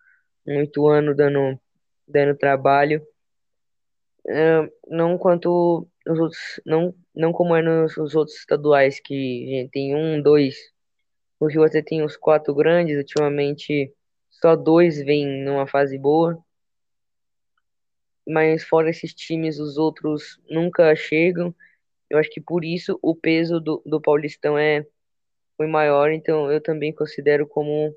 um Ituano dando, dando trabalho. É, não quanto os outros, não, não como é nos os outros estaduais, que gente, tem um, dois. O Rio até tem os quatro grandes, ultimamente só dois vêm numa fase boa, mas fora esses times, os outros nunca chegam. Eu acho que por isso o peso do, do Paulistão é foi maior, então eu também considero como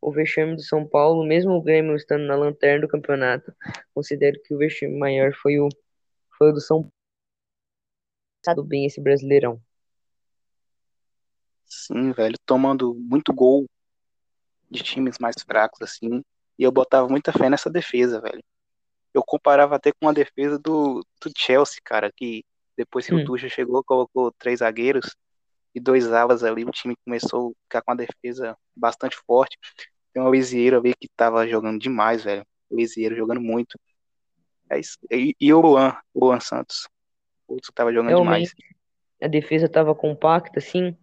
o vexame do São Paulo, mesmo o Grêmio estando na lanterna do campeonato, considero que o vexame maior foi o, foi o do São Paulo, Tá bem esse Brasileirão. Sim, velho, tomando muito gol de times mais fracos assim, e eu botava muita fé nessa defesa, velho. Eu comparava até com a defesa do, do Chelsea, cara, que depois que o Hum, Tuchel chegou, colocou três zagueiros e dois alas ali, o time começou a ficar com a defesa bastante forte. Tem o Lisieiro ali que tava jogando demais, velho. O Lisieiro jogando muito. É isso. E, e o Luan, o Luan Santos. O outro tava jogando demais. Realmente, a defesa estava compacta, assim.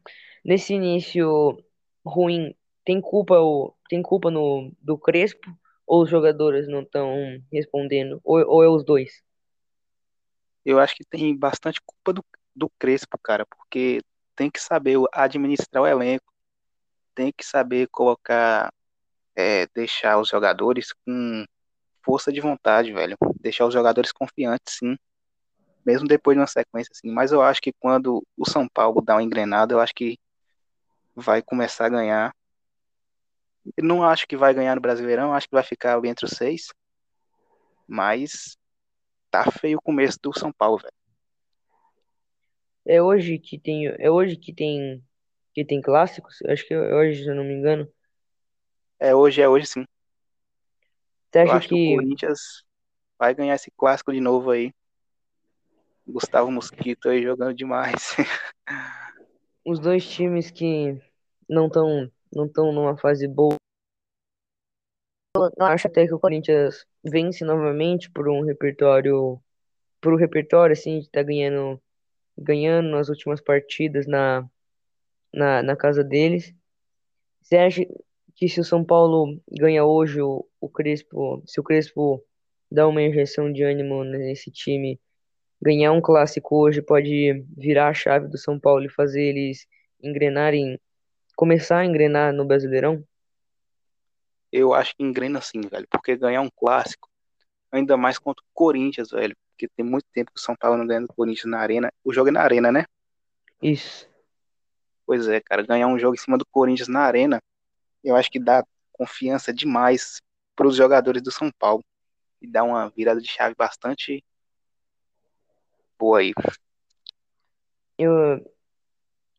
Nesse início ruim, tem culpa o tem culpa no do Crespo ou os jogadores não estão respondendo ou, ou é os dois? Eu acho que tem bastante culpa do, do Crespo, cara, porque tem que saber administrar o elenco, tem que saber colocar, é, deixar os jogadores com força de vontade, velho. Deixar os jogadores confiantes, sim. Mesmo depois de uma sequência assim. Mas eu acho que quando o São Paulo dá uma engrenada, eu acho que vai começar a ganhar. Eu não acho que vai ganhar no Brasileirão, acho que vai ficar ali entre os seis. Mas tá feio o começo do São Paulo, velho. É hoje que tem é hoje que tem que tem clássicos? Acho que é hoje, se eu não me engano. É hoje, é hoje sim. Você Eu acha acho que o que Corinthians vai ganhar esse clássico de novo aí. Gustavo Mosquito aí jogando demais. [LAUGHS] os dois times que não estão não estão numa fase boa, eu acho até que o Corinthians vence novamente por um repertório por um repertório assim de estar ganhando ganhando nas últimas partidas na, na, na casa deles. Você acha que se o São Paulo ganha hoje o, o Crespo, se o Crespo dá uma injeção de ânimo nesse time, ganhar um clássico hoje pode virar a chave do São Paulo e fazer eles engrenarem, começar a engrenar no Brasileirão? Eu acho que engrena sim, velho. Porque ganhar um clássico, ainda mais contra o Corinthians, velho. Porque tem muito tempo que o São Paulo não ganha do Corinthians na arena. O jogo é na arena, né? Isso. Pois é, cara. Ganhar um jogo em cima do Corinthians na arena, eu acho que dá confiança demais para os jogadores do São Paulo. E dá uma virada de chave bastante boa aí. Eu,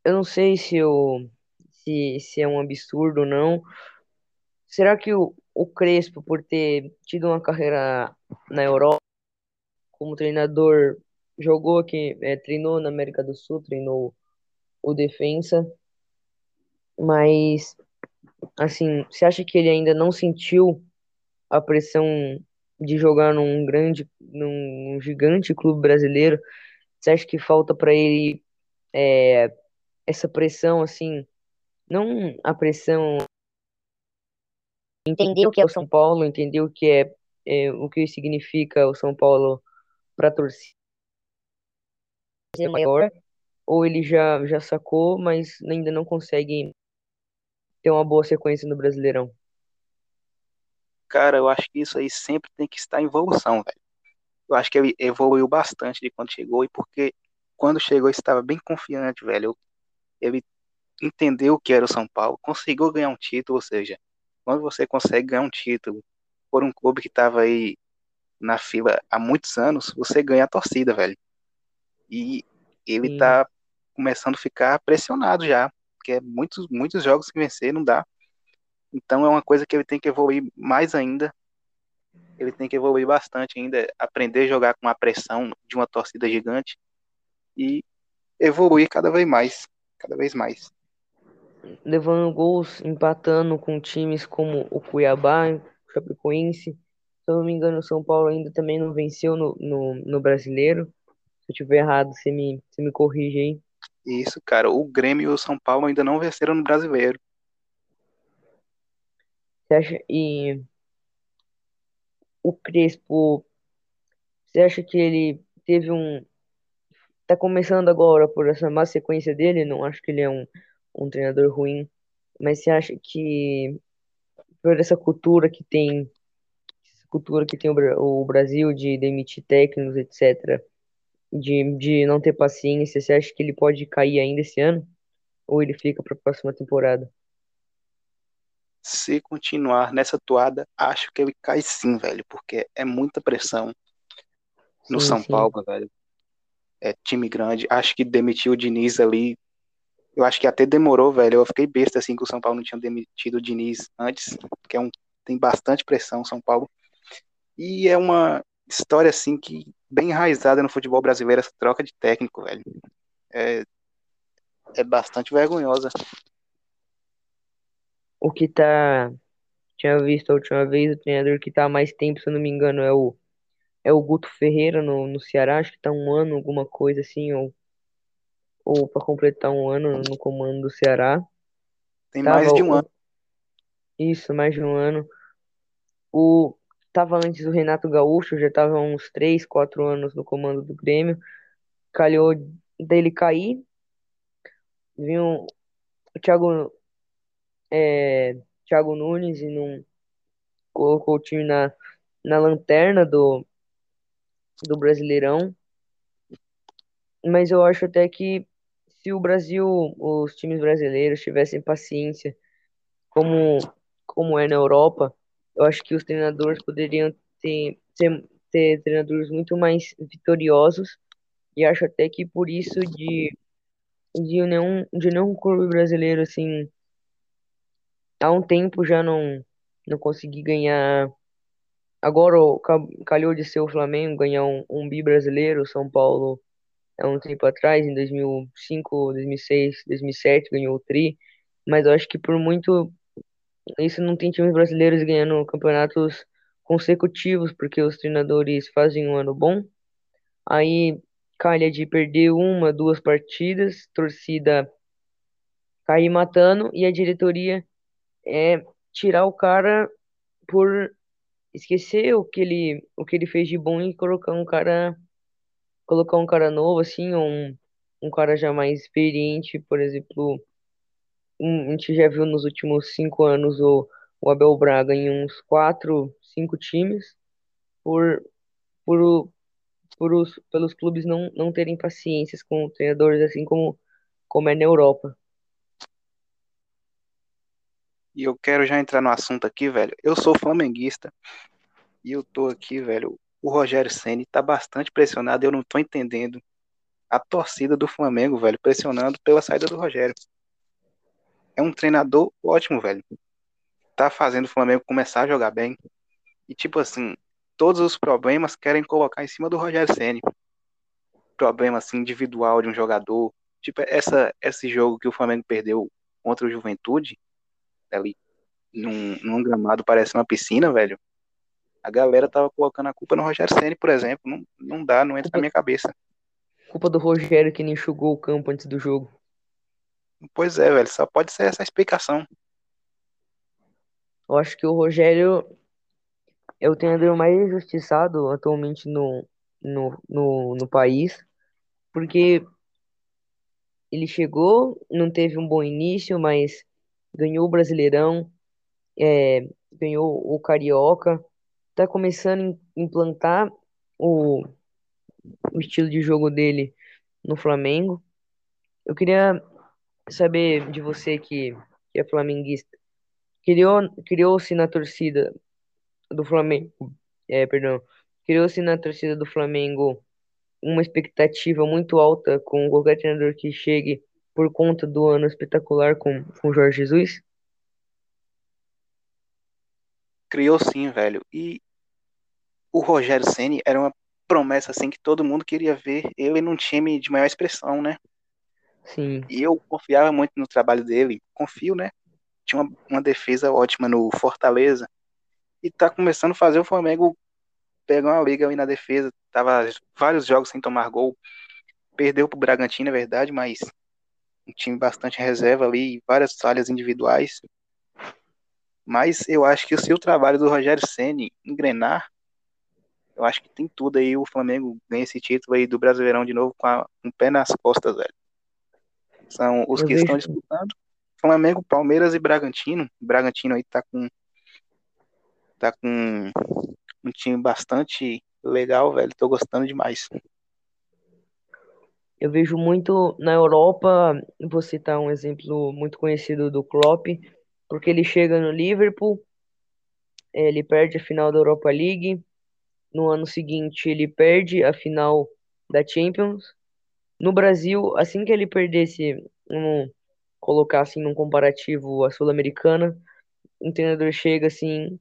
eu não sei se eu se, se é um absurdo ou não. Será que o, o Crespo, por ter tido uma carreira na Europa como treinador, jogou aqui, é, treinou na América do Sul, treinou o Defensa, mas assim, você acha que ele ainda não sentiu a pressão de jogar num grande, num, gigante clube brasileiro? Você acha que falta para ele é, essa pressão, assim, não a pressão, entender o que é o São Paulo, entender o que é, é o que significa o São Paulo para a torcida maior, ou ele já já sacou, mas ainda não consegue ter uma boa sequência no Brasileirão? Cara, eu acho que isso aí sempre tem que estar em evolução, velho. Eu acho que ele evoluiu bastante de quando chegou e porque quando chegou estava bem confiante, velho. Ele entendeu o que era o São Paulo, conseguiu ganhar um título, ou seja, quando você consegue ganhar um título por um clube que estava aí na fila há muitos anos, você ganha a torcida, velho. E ele Sim. tá começando a ficar pressionado já, porque é muitos, muitos jogos que vencer não dá. Então é uma coisa que ele tem que evoluir mais ainda. Ele tem que evoluir bastante ainda, aprender a jogar com a pressão de uma torcida gigante e evoluir cada vez mais, cada vez mais. levando gols, empatando com times como o Cuiabá, o Chapecoense. Se eu não me engano, o São Paulo ainda também não venceu no, no, no Brasileiro. Se eu tiver errado, você me, você me corrige aí. Isso, cara, o Grêmio e o São Paulo ainda não venceram no Brasileiro. Você acha, e o Crespo, você acha que ele teve um. Tá começando agora por essa má sequência dele? Não acho que ele é um, um treinador ruim, mas você acha que por essa cultura que tem, cultura que tem o, o Brasil de demitir técnicos, etc., de, de não ter paciência, você acha que ele pode cair ainda esse ano? Ou ele fica para a próxima temporada? Se continuar nessa toada, acho que ele cai sim, velho, porque é muita pressão no Sim, São sim. Paulo, velho. É time grande. Acho que demitiu o Diniz ali. Eu acho que até demorou, velho. Eu fiquei besta assim que o São Paulo não tinha demitido o Diniz antes, porque é um, tem bastante pressão São Paulo. E é uma história assim que bem enraizada no futebol brasileiro essa troca de técnico, velho. É, é bastante vergonhosa. O que tá, tinha visto a última vez, o treinador que tá há mais tempo, se eu não me engano, é o, é o Guto Ferreira no, no Ceará, acho que tá um ano, alguma coisa assim, ou, ou para completar um ano no comando do Ceará. Tem Tava mais de um ano. isso, mais de um ano. O, tava antes o Renato Gaúcho, já tava uns 3, 4 anos no comando do Grêmio. Calhou dele cair. Vinha o Thiago, é, Thiago Nunes e não colocou o time na, na lanterna do, do Brasileirão. Mas eu acho até que se o Brasil, os times brasileiros tivessem paciência, como, como é na Europa, eu acho que os treinadores poderiam ter, ter, ter treinadores muito mais vitoriosos. E acho até que por isso de, de nenhum, de nenhum clube brasileiro, assim, há um tempo já não, não consegui ganhar. Agora calhou de ser o Flamengo ganhar um, um bi brasileiro, São Paulo há um tempo atrás, em 2005, 2006, 2007, ganhou o Tri, mas eu acho que por muito isso não tem times brasileiros ganhando campeonatos consecutivos, porque os treinadores fazem um ano bom, aí calha de perder uma, duas partidas, torcida cair matando e a diretoria é tirar o cara por esquecer o que ele, o que ele fez de bom e colocar um cara, colocar um cara novo assim, um, um cara já mais experiente, por exemplo, um, a gente já viu nos últimos cinco anos o, o Abel Braga em uns quatro, cinco times, por, por, por os, pelos clubes não, não terem paciências com treinadores assim como, como é na Europa. E eu quero já entrar no assunto aqui, velho. Eu sou flamenguista e eu tô aqui, velho. O Rogério Ceni tá bastante pressionado, eu não tô entendendo a torcida do Flamengo, velho, pressionando pela saída do Rogério. É um treinador ótimo, velho. Tá fazendo o Flamengo começar a jogar bem. E tipo assim, todos os problemas querem colocar em cima do Rogério Ceni. Problema assim individual de um jogador, tipo essa esse jogo que o Flamengo perdeu contra o Juventude, ali num, num gramado parece uma piscina, velho. A galera tava colocando a culpa no Rogério Ceni, por exemplo. Não, não dá, não entra na Culpa, minha cabeça. culpa do Rogério que nem enxugou o campo antes do jogo. Pois é, velho, só pode ser essa explicação. Eu acho que o Rogério é o treinador mais injustiçado atualmente no, no, no, no país, porque ele chegou, não teve um bom início, mas ganhou o Brasileirão, é, ganhou o Carioca, tá começando a implantar o, o estilo de jogo dele no Flamengo. Eu queria saber de você que, que é flamenguista, criou, criou-se na torcida do Flamengo, é, perdão, criou-se na torcida do Flamengo uma expectativa muito alta com qualquer treinador que chegue por conta do ano espetacular com com Jorge Jesus? Criou sim, velho. E o Rogério Ceni era uma promessa assim que todo mundo queria ver ele num time de maior expressão, né? Sim, E eu confiava muito no trabalho dele. Confio, né? Tinha uma, uma defesa ótima no Fortaleza. E tá começando a fazer o Flamengo pegar uma liga aí na defesa. Tava vários jogos sem tomar gol. Perdeu pro Bragantino, é verdade, mas um time bastante reserva ali, várias falhas individuais. Mas eu acho que se o trabalho do Rogério Ceni engrenar, eu acho que tem tudo aí. O Flamengo ganha esse título aí do Brasileirão de novo com, a, com o pé nas costas, velho. São os eu que estão vejo, disputando. Flamengo, Palmeiras e Bragantino. O Bragantino aí tá com, tá com um time bastante legal, velho. Tô gostando demais. Eu vejo muito na Europa, vou citar um exemplo muito conhecido do Klopp, porque ele chega no Liverpool, ele perde a final da Europa League, no ano seguinte ele perde a final da Champions. No Brasil, assim que ele perdesse, vamos colocar assim num comparativo a Sul-Americana, um treinador chega assim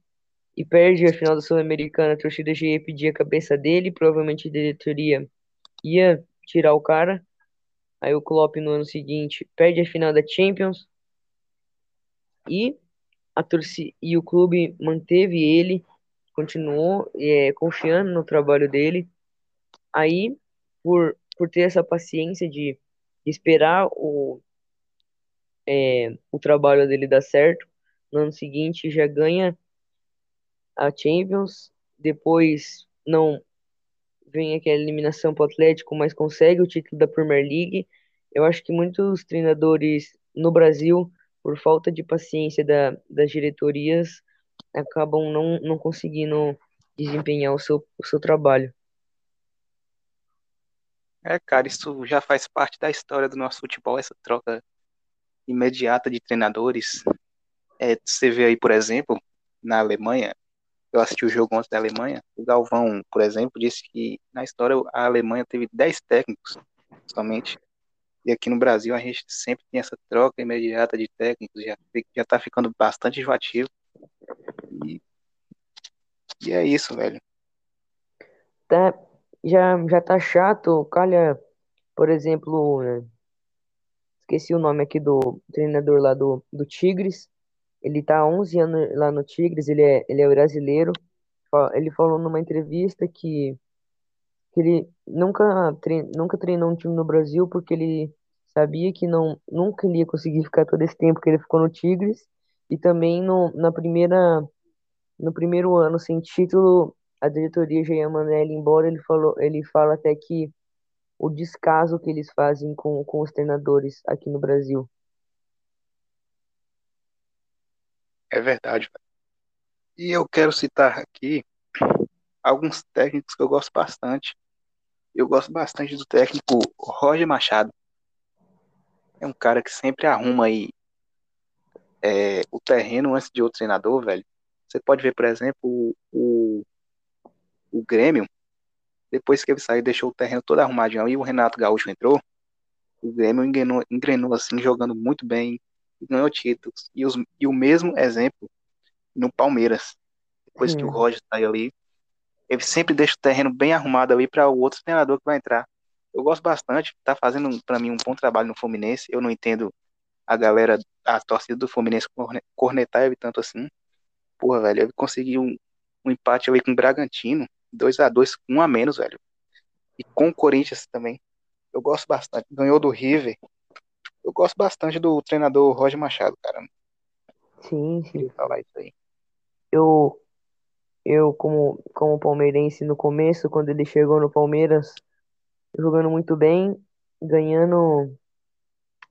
e perde a final da Sul-Americana, a torcida já ia pedir a cabeça dele, provavelmente a diretoria ia tirar o cara. Aí o Klopp no ano seguinte perde a final da Champions e a torcida e o clube manteve ele, continuou é, confiando no trabalho dele. Aí, por, por ter essa paciência de, esperar o, é, o trabalho dele dar certo, no ano seguinte já ganha a Champions, depois não vem aquela eliminação para o Atlético, mas consegue o título da Premier League. Eu acho que muitos treinadores no Brasil, por falta de paciência da, das diretorias, acabam não, não conseguindo desempenhar o seu, o seu trabalho. É, cara, isso já faz parte da história do nosso futebol, essa troca imediata de treinadores. É, você vê aí, por exemplo, na Alemanha, eu assisti o jogo ontem da Alemanha, o Galvão, por exemplo, disse que na história a Alemanha teve 10 técnicos somente. E aqui no Brasil a gente sempre tem essa troca imediata de técnicos, já, já tá ficando bastante enjoativo. E, e é isso, velho. Tá, já, já tá chato, calha, por exemplo, né, esqueci o nome aqui do treinador lá do, do Tigres, ele tá há 11 anos lá no Tigres, ele é, ele é brasileiro, ele falou numa entrevista que, que ele nunca, trein, nunca treinou um time no Brasil porque ele sabia que não, nunca ele ia conseguir ficar todo esse tempo que ele ficou no Tigres, e também no, na primeira, no primeiro ano sem título, a diretoria já ia mandar ele embora. Ele falou, ele fala até que o descaso que eles fazem com, com os treinadores aqui no Brasil. É verdade. E eu quero citar aqui alguns técnicos que eu gosto bastante. Eu gosto bastante do técnico Roger Machado. É um cara que sempre arruma aí é, o terreno antes de outro treinador, velho. Você pode ver, por exemplo, o, o Grêmio, depois que ele saiu, deixou o terreno todo arrumadinho e o Renato Gaúcho entrou, o Grêmio engrenou, engrenou assim, jogando muito bem, e ganhou títulos. E, os, e o mesmo exemplo no Palmeiras. Depois hum. que o hum. Roger saiu ali, ele sempre deixa o terreno bem arrumado ali para o outro treinador que vai entrar. Eu gosto bastante, tá fazendo para mim um bom trabalho no Fluminense. Eu não entendo a galera, a torcida do Fluminense cornetar ele tanto assim. Porra, velho, ele conseguiu um, um empate ali com o Bragantino, 2 a 2 um a menos, velho. E com o Corinthians também. Eu gosto bastante. Ganhou do River. Eu gosto bastante do treinador Roger Machado, cara. Sim, sim. falar isso aí. Eu, eu como, como palmeirense no começo, quando ele chegou no Palmeiras, jogando muito bem, ganhando.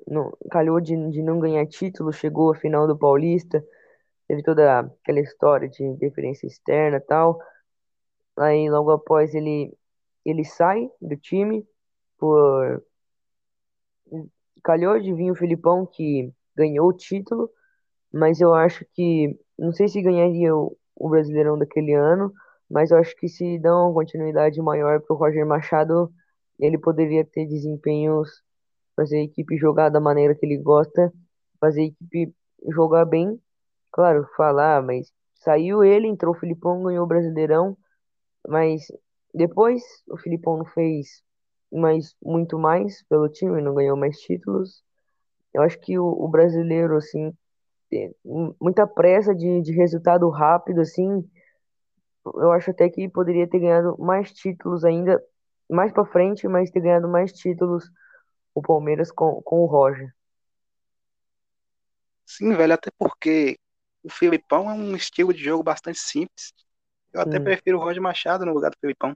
No, calhou de, de não ganhar título, chegou à final do Paulista, teve toda aquela história de interferência externa e tal. Aí logo após ele ele sai do time por calhou de vir o Filipão que ganhou o título, mas eu acho que não sei se ganharia o, o Brasileirão daquele ano, mas eu acho que se dá uma continuidade maior para o Roger Machado, ele poderia ter desempenhos, fazer a equipe jogar da maneira que ele gosta, fazer a equipe jogar bem, claro, falar, mas saiu ele, entrou o Filipão, ganhou o Brasileirão, mas depois o Filipão não fez mais, muito mais pelo time, não ganhou mais títulos. Eu acho que o, o brasileiro, assim, tem muita pressa de, de resultado rápido, assim. Eu acho até que poderia ter ganhado mais títulos ainda, mais para frente, mas ter ganhado mais títulos o Palmeiras com, com o Roger. Sim, velho, até porque o Filipão é um estilo de jogo bastante simples. Eu até prefiro o Roger Machado no lugar do Felipão.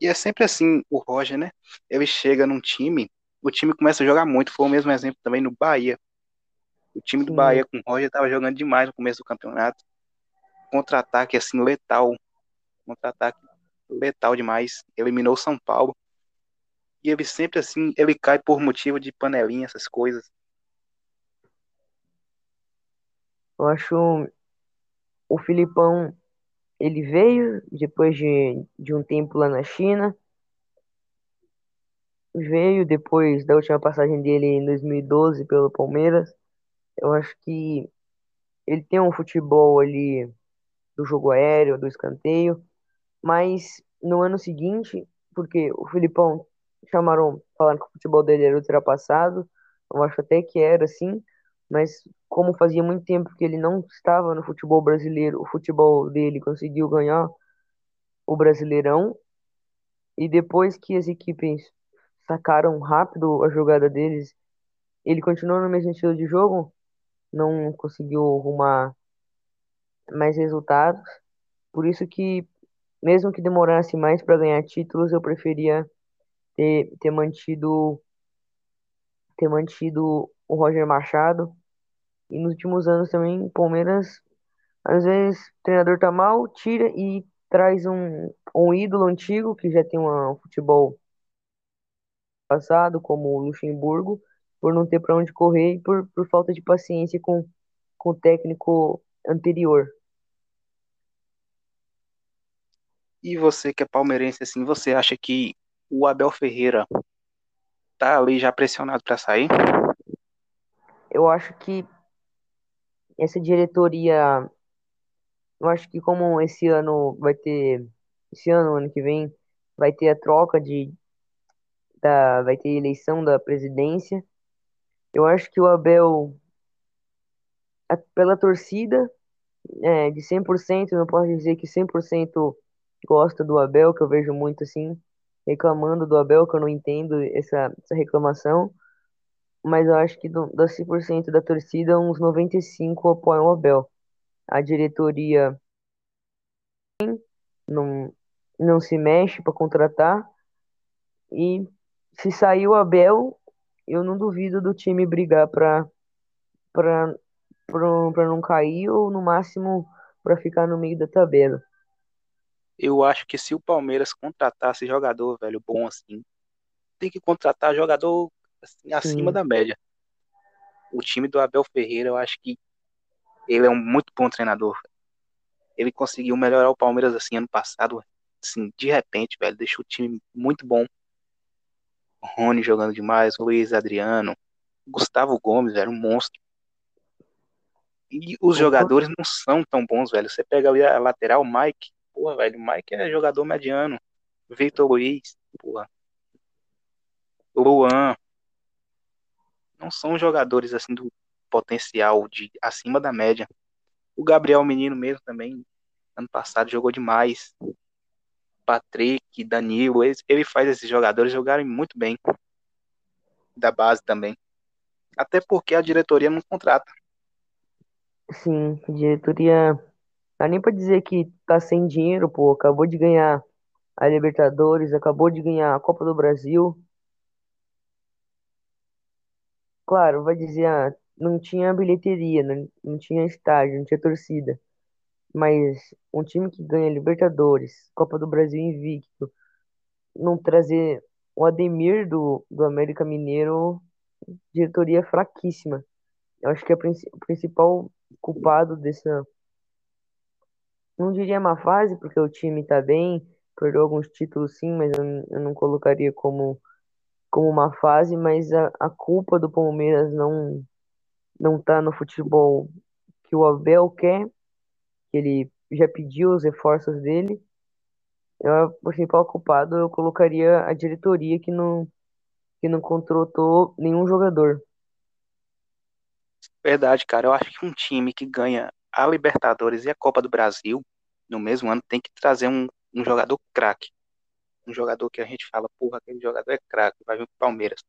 E é sempre assim, o Roger, né? Ele chega num time, o time começa a jogar muito. Foi o mesmo exemplo também no Bahia. O time do Sim. Bahia com o Roger estava jogando demais no começo do campeonato. Contra-ataque assim, letal. Contra-ataque letal demais. Eliminou o São Paulo. E ele sempre assim, ele cai por motivo de panelinha, essas coisas. Eu acho o Filipão ele veio depois de, de um tempo lá na China. Veio depois da última passagem dele em 2012 pelo Palmeiras. Eu acho que ele tem um futebol ali do jogo aéreo, do escanteio, mas no ano seguinte, porque o Filipão chamaram falando que o futebol dele era ultrapassado, eu acho até que era assim, mas como fazia muito tempo que ele não estava no futebol brasileiro, o futebol dele conseguiu ganhar o Brasileirão e depois que as equipes sacaram rápido a jogada deles, ele continuou no mesmo estilo de jogo, não conseguiu arrumar mais resultados. Por isso que, mesmo que demorasse mais para ganhar títulos, eu preferia ter, ter mantido ter mantido o Roger Machado. E nos últimos anos também, o Palmeiras, às vezes, o treinador tá mal, tira e traz um, um ídolo antigo que já tem um futebol passado, como o Luxemburgo, por não ter para onde correr e por, por falta de paciência com, com o técnico anterior. E você que é palmeirense, assim, você acha que o Abel Ferreira tá ali já pressionado para sair? Eu acho que essa diretoria, eu acho que como esse ano vai ter, esse ano, ano que vem, vai ter a troca de, da, vai ter eleição da presidência, eu acho que o Abel, pela torcida, é, de 100%, não posso dizer que 100% gosta do Abel, que eu vejo muito assim, reclamando do Abel, que eu não entendo essa, essa reclamação, mas eu acho que do, dos 100% da torcida, uns 95% apoiam o Abel. A diretoria não, não se mexe para contratar, e se sair o Abel, eu não duvido do time brigar para para não cair ou no máximo para ficar no meio da tabela. Eu acho que se o Palmeiras contratasse jogador, velho, bom assim, tem que contratar jogador assim, acima da média. O time do Abel Ferreira, eu acho que ele é um muito bom treinador. Ele conseguiu melhorar o Palmeiras assim ano passado, assim, de repente, velho, deixou o time muito bom. Rony jogando demais, Luiz Adriano, Gustavo Gomes, era um monstro. E os jogadores não são tão bons, velho. Você pega ali a lateral, Mike, Porra, velho, o Mike é jogador mediano. Victor Luiz, porra. Luan. Não são jogadores assim do potencial de acima da média. O Gabriel Menino mesmo também, ano passado jogou demais. Patrick, Danilo, ele faz esses jogadores jogarem muito bem. Da base também. Até porque a diretoria não contrata. Sim, a diretoria Dá nem pra dizer que tá sem dinheiro, pô. Acabou de ganhar a Libertadores, acabou de ganhar a Copa do Brasil. Claro, vai dizer, ah, não tinha bilheteria, não, não tinha estádio, não tinha torcida. Mas um time que ganha Libertadores, Copa do Brasil invicto, não trazer o Ademir do, do América Mineiro, diretoria fraquíssima. Eu acho que é o principal culpado dessa não diria má fase, porque o time tá bem, perdeu alguns títulos sim, mas eu, eu não colocaria como, como uma fase, mas a, a culpa do Palmeiras não, não tá no futebol que o Abel quer, que ele já pediu os reforços dele. Eu, o principal culpado eu colocaria a diretoria que não, que não contratou nenhum jogador. Verdade, cara. Eu acho que um time que ganha a Libertadores e a Copa do Brasil no mesmo ano tem que trazer um, um jogador craque. Um jogador que a gente fala, porra, aquele jogador é craque, vai vir pro Palmeiras.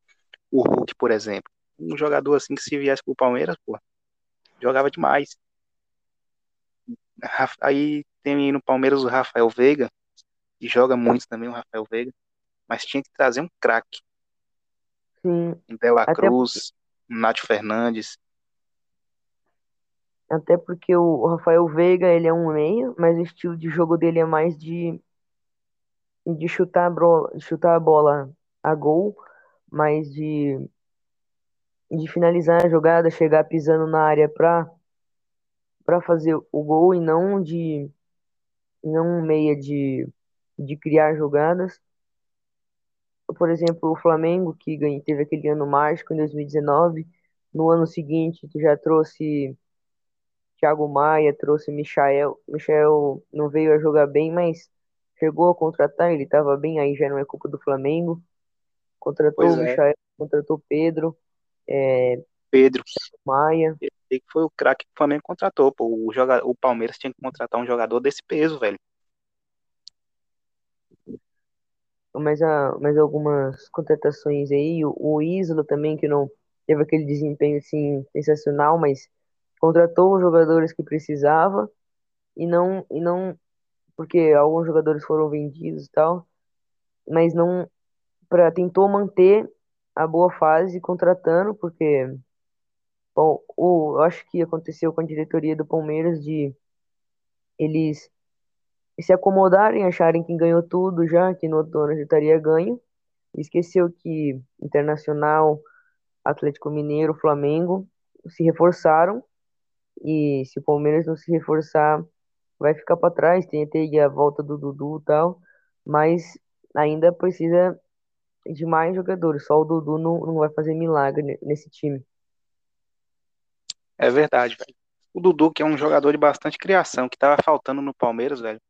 O Hulk, por exemplo. Um jogador assim que se viesse pro Palmeiras, porra, jogava demais. Aí tem no Palmeiras o Rafael Veiga, que joga muito também o Rafael Veiga, mas tinha que trazer um craque. Sim. Um Dela Cruz, um Nath Fernandes, até porque o Rafael Veiga, ele é um meia, mas o estilo de jogo dele é mais de, de chutar, a bola, chutar a bola a gol, mais de, de finalizar a jogada, chegar pisando na área para para fazer o gol e não de não meia de, de criar jogadas. Por exemplo, o Flamengo, que teve aquele ano mágico em 2019, no ano seguinte já trouxe Thiago Maia, trouxe Michael. Michael não veio a jogar bem, mas chegou a contratar, ele estava bem, aí já não é culpa do Flamengo. Contratou o é. Michael, contratou Pedro. É, Pedro. Maia. Ele foi o craque que o Flamengo contratou, pô. O, joga... o Palmeiras tinha que contratar um jogador desse peso, velho. Mas, a, mas algumas contratações aí, o, o Isla também, que não teve aquele desempenho assim, sensacional, mas contratou os jogadores que precisava e não, e não porque alguns jogadores foram vendidos e tal, mas não para tentou manter a boa fase contratando, porque bom, o, eu acho que aconteceu com a diretoria do Palmeiras de eles se acomodarem, acharem que ganhou tudo já, que no outro ano já estaria ganho. Esqueceu que Internacional, Atlético Mineiro, Flamengo se reforçaram e se o Palmeiras não se reforçar, vai ficar para trás. Tem até a volta do Dudu e tal, mas ainda precisa de mais jogadores. Só o Dudu não, não vai fazer milagre nesse time. É verdade, velho. O Dudu, que é um jogador de bastante criação, que tava faltando no Palmeiras, velho.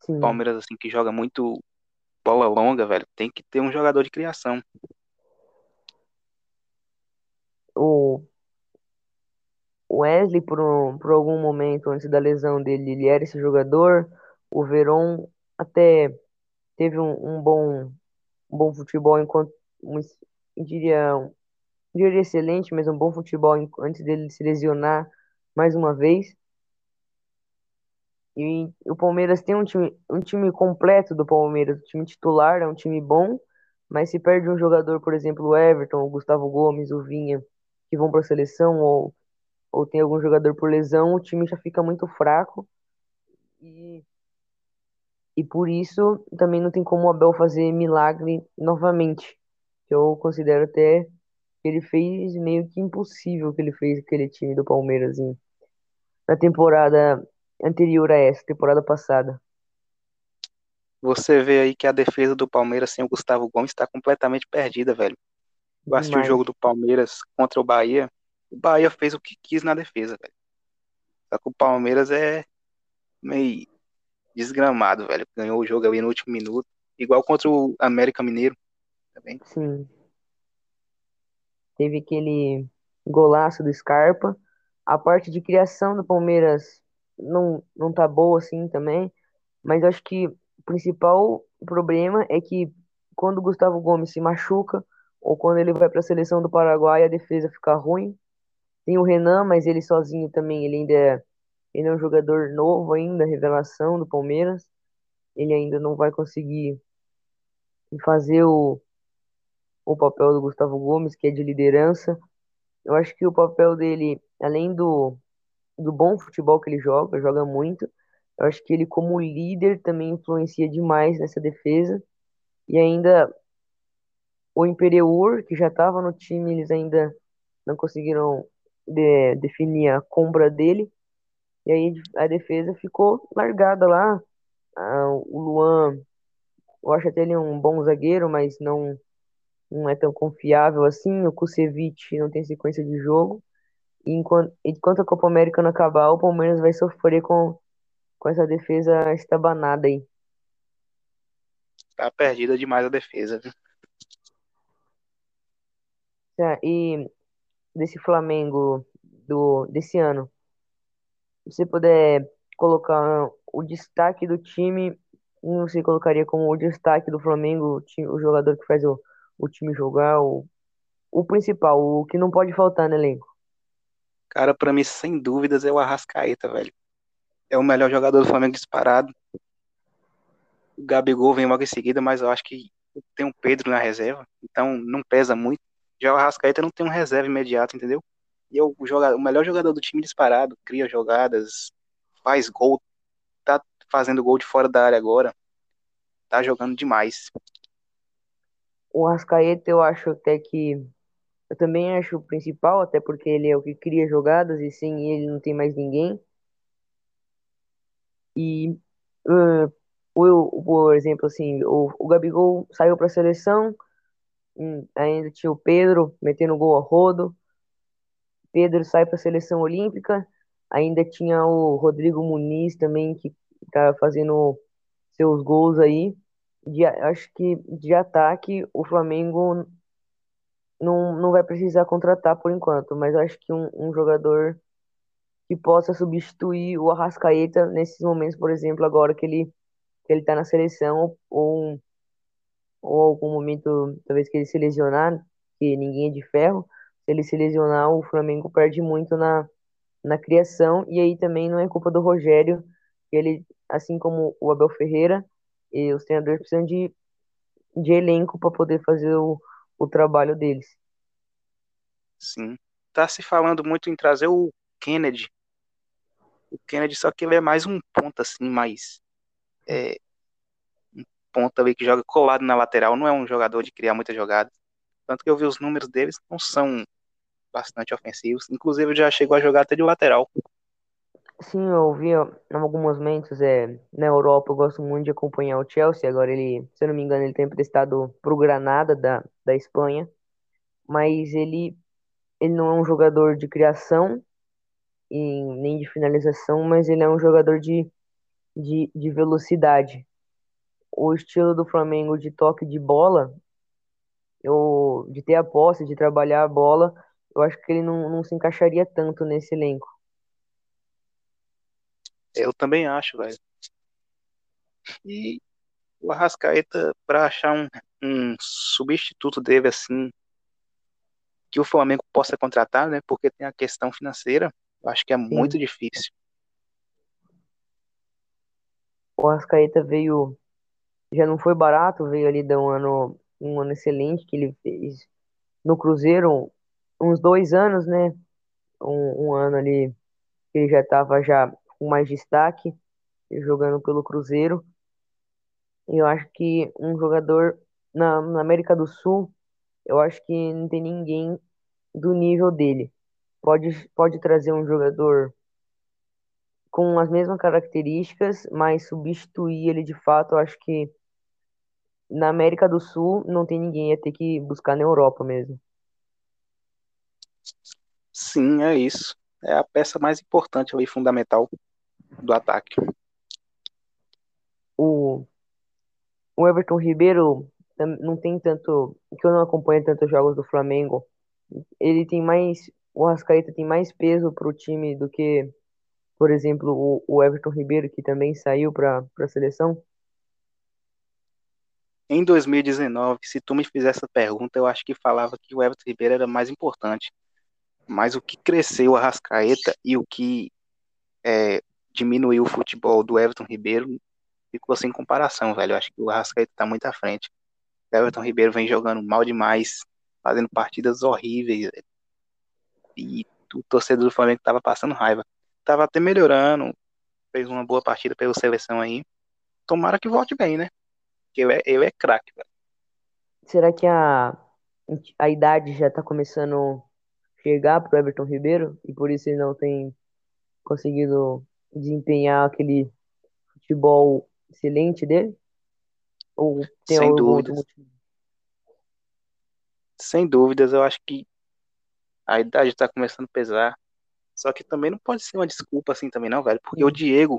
Sim. Palmeiras, assim, que joga muito bola longa, velho. Tem que ter um jogador de criação. O Wesley, por, um, por algum momento antes da lesão dele, ele era esse jogador. O Veron até teve um, um bom, um bom futebol enquanto um, diria, diria excelente, mas um bom futebol antes dele se lesionar mais uma vez. E o Palmeiras tem um time, um time completo do Palmeiras, o time titular é um time bom, mas se perde um jogador, por exemplo, o Everton, o Gustavo Gomes, o Vinha, que vão para a seleção, ou, ou tem algum jogador por lesão, o time já fica muito fraco. E, e por isso também não tem como o Abel fazer milagre novamente. Eu considero até que ele fez meio que impossível que ele fez aquele time do Palmeiras em, na temporada anterior a essa, temporada passada. Você vê aí que a defesa do Palmeiras sem o Gustavo Gomes está completamente perdida, velho. Eu assisti o jogo do Palmeiras contra o Bahia. O Bahia fez o que quis na defesa, velho. Só que o Palmeiras é meio desgramado, velho. Ganhou o jogo ali no último minuto. Igual contra o América Mineiro. Também. Sim. Teve aquele golaço do Scarpa. A parte de criação do Palmeiras não, não tá boa assim também, mas acho que o principal problema é que quando o Gustavo Gomes se machuca, ou quando ele vai para a seleção do Paraguai, a defesa fica ruim. Tem o Renan, mas ele sozinho também, ele ainda é, ele é um jogador novo ainda, revelação do Palmeiras. Ele ainda não vai conseguir fazer o, o papel do Gustavo Gomes, que é de liderança. Eu acho que o papel dele, além do, do bom futebol que ele joga, joga muito. Eu acho que ele, como líder, também influencia demais nessa defesa. E ainda o Imperiur, que já estava no time, eles ainda não conseguiram de, definir a compra dele. E aí a defesa ficou largada lá. Ah, o Luan, eu acho até ele um bom zagueiro, mas não, não é tão confiável assim. O Kusevich não tem sequência de jogo. E enquanto, enquanto a Copa América não acabar, o Palmeiras vai sofrer com, com essa defesa estabanada aí. Tá perdida demais a defesa, viu? É, e desse Flamengo do, desse ano, se você puder colocar o destaque do time, você colocaria como o destaque do Flamengo, o, time, o jogador que faz o, o time jogar, o, o principal, o que não pode faltar no elenco? Cara, para mim, sem dúvidas, é o Arrascaeta, velho. É o melhor jogador do Flamengo disparado. O Gabigol vem logo em seguida, mas eu acho que tem um Pedro na reserva, então não pesa muito. Já o Arrascaeta não tem um reserva imediato, entendeu? E é o, jogador, o melhor jogador do time disparado, cria jogadas, faz gol, tá fazendo gol de fora da área agora. Tá jogando demais. O Arrascaeta, eu acho até que eu também acho o principal, até porque ele é o que cria jogadas e sem ele não tem mais ninguém. E, uh, por exemplo, assim, o, o Gabigol saiu para a seleção, ainda tinha o Pedro metendo gol a rodo. Pedro sai para a seleção olímpica, ainda tinha o Rodrigo Muniz também, que tá fazendo seus gols aí. De, acho que de ataque, o Flamengo não, não vai precisar contratar por enquanto, mas acho que um, um jogador que possa substituir o Arrascaeta nesses momentos, por exemplo, agora que ele que ele tá na seleção ou um ou algum momento, talvez que ele se lesionar, que ninguém é de ferro, se ele se lesionar, o Flamengo perde muito na, na criação, e aí também não é culpa do Rogério, ele, assim como o Abel Ferreira, e os treinadores precisam de, de elenco para poder fazer o, o trabalho deles. Sim. Tá se falando muito em trazer o Kennedy. O Kennedy, só que ele é mais um ponta, assim, mais. É, ponta ali que joga colado na lateral, não é um jogador de criar muitas jogadas. Tanto que eu vi os números deles, não são bastante ofensivos. Inclusive, já chegou a jogar até de lateral. Sim, eu vi em alguns momentos é, na Europa, eu gosto muito de acompanhar o Chelsea. Agora ele, se eu não me engano, ele tem emprestado pro Granada da, da Espanha. Mas ele, ele não é um jogador de criação e nem de finalização, mas ele é um jogador de, de, de velocidade o estilo do Flamengo de toque de bola, eu, de ter a posse, de trabalhar a bola, eu acho que ele não, não se encaixaria tanto nesse elenco. Eu também acho, velho. E o Arrascaeta, para achar um, um substituto dele, assim, que o Flamengo possa contratar, né? Porque tem a questão financeira, eu acho que é Sim. muito difícil. O Arrascaeta veio já não foi barato, veio ali de um ano, um ano excelente que ele fez no Cruzeiro, uns dois anos, né? Um, um ano ali que ele já estava já com mais destaque, jogando pelo Cruzeiro. E eu acho que um jogador na, na América do Sul, eu acho que não tem ninguém do nível dele. Pode, pode trazer um jogador com as mesmas características, mas substituir ele de fato, eu acho que na América do Sul não tem ninguém, ia ter que buscar na Europa mesmo. Sim, é isso. É a peça mais importante e fundamental do ataque. O, o Everton Ribeiro não tem tanto, que eu não acompanho tantos jogos do Flamengo. Ele tem mais, o Arrascaeta tem mais peso para o time do que por exemplo, o, o Everton Ribeiro, que também saiu para a seleção? Em 2019, se tu me fizesse essa pergunta, eu acho que falava que o Everton Ribeiro era mais importante. Mas o que cresceu a Rascaeta e o que é, diminuiu o futebol do Everton Ribeiro ficou sem comparação, velho. Eu acho que o Arrascaeta tá muito à frente. O Everton Ribeiro vem jogando mal demais, fazendo partidas horríveis. E o torcedor do Flamengo tava passando raiva tava até melhorando, fez uma boa partida pela seleção aí. Tomara que volte bem, né? Porque ele é, ele é craque, velho. Será que a, a idade já tá começando a chegar pro Everton Ribeiro e por isso ele não tem conseguido desempenhar aquele futebol excelente dele? Ou tem Sem dúvidas. Sem dúvidas, eu acho que a idade está começando a pesar. Só que também não pode ser uma desculpa assim também não, velho. Porque o Diego,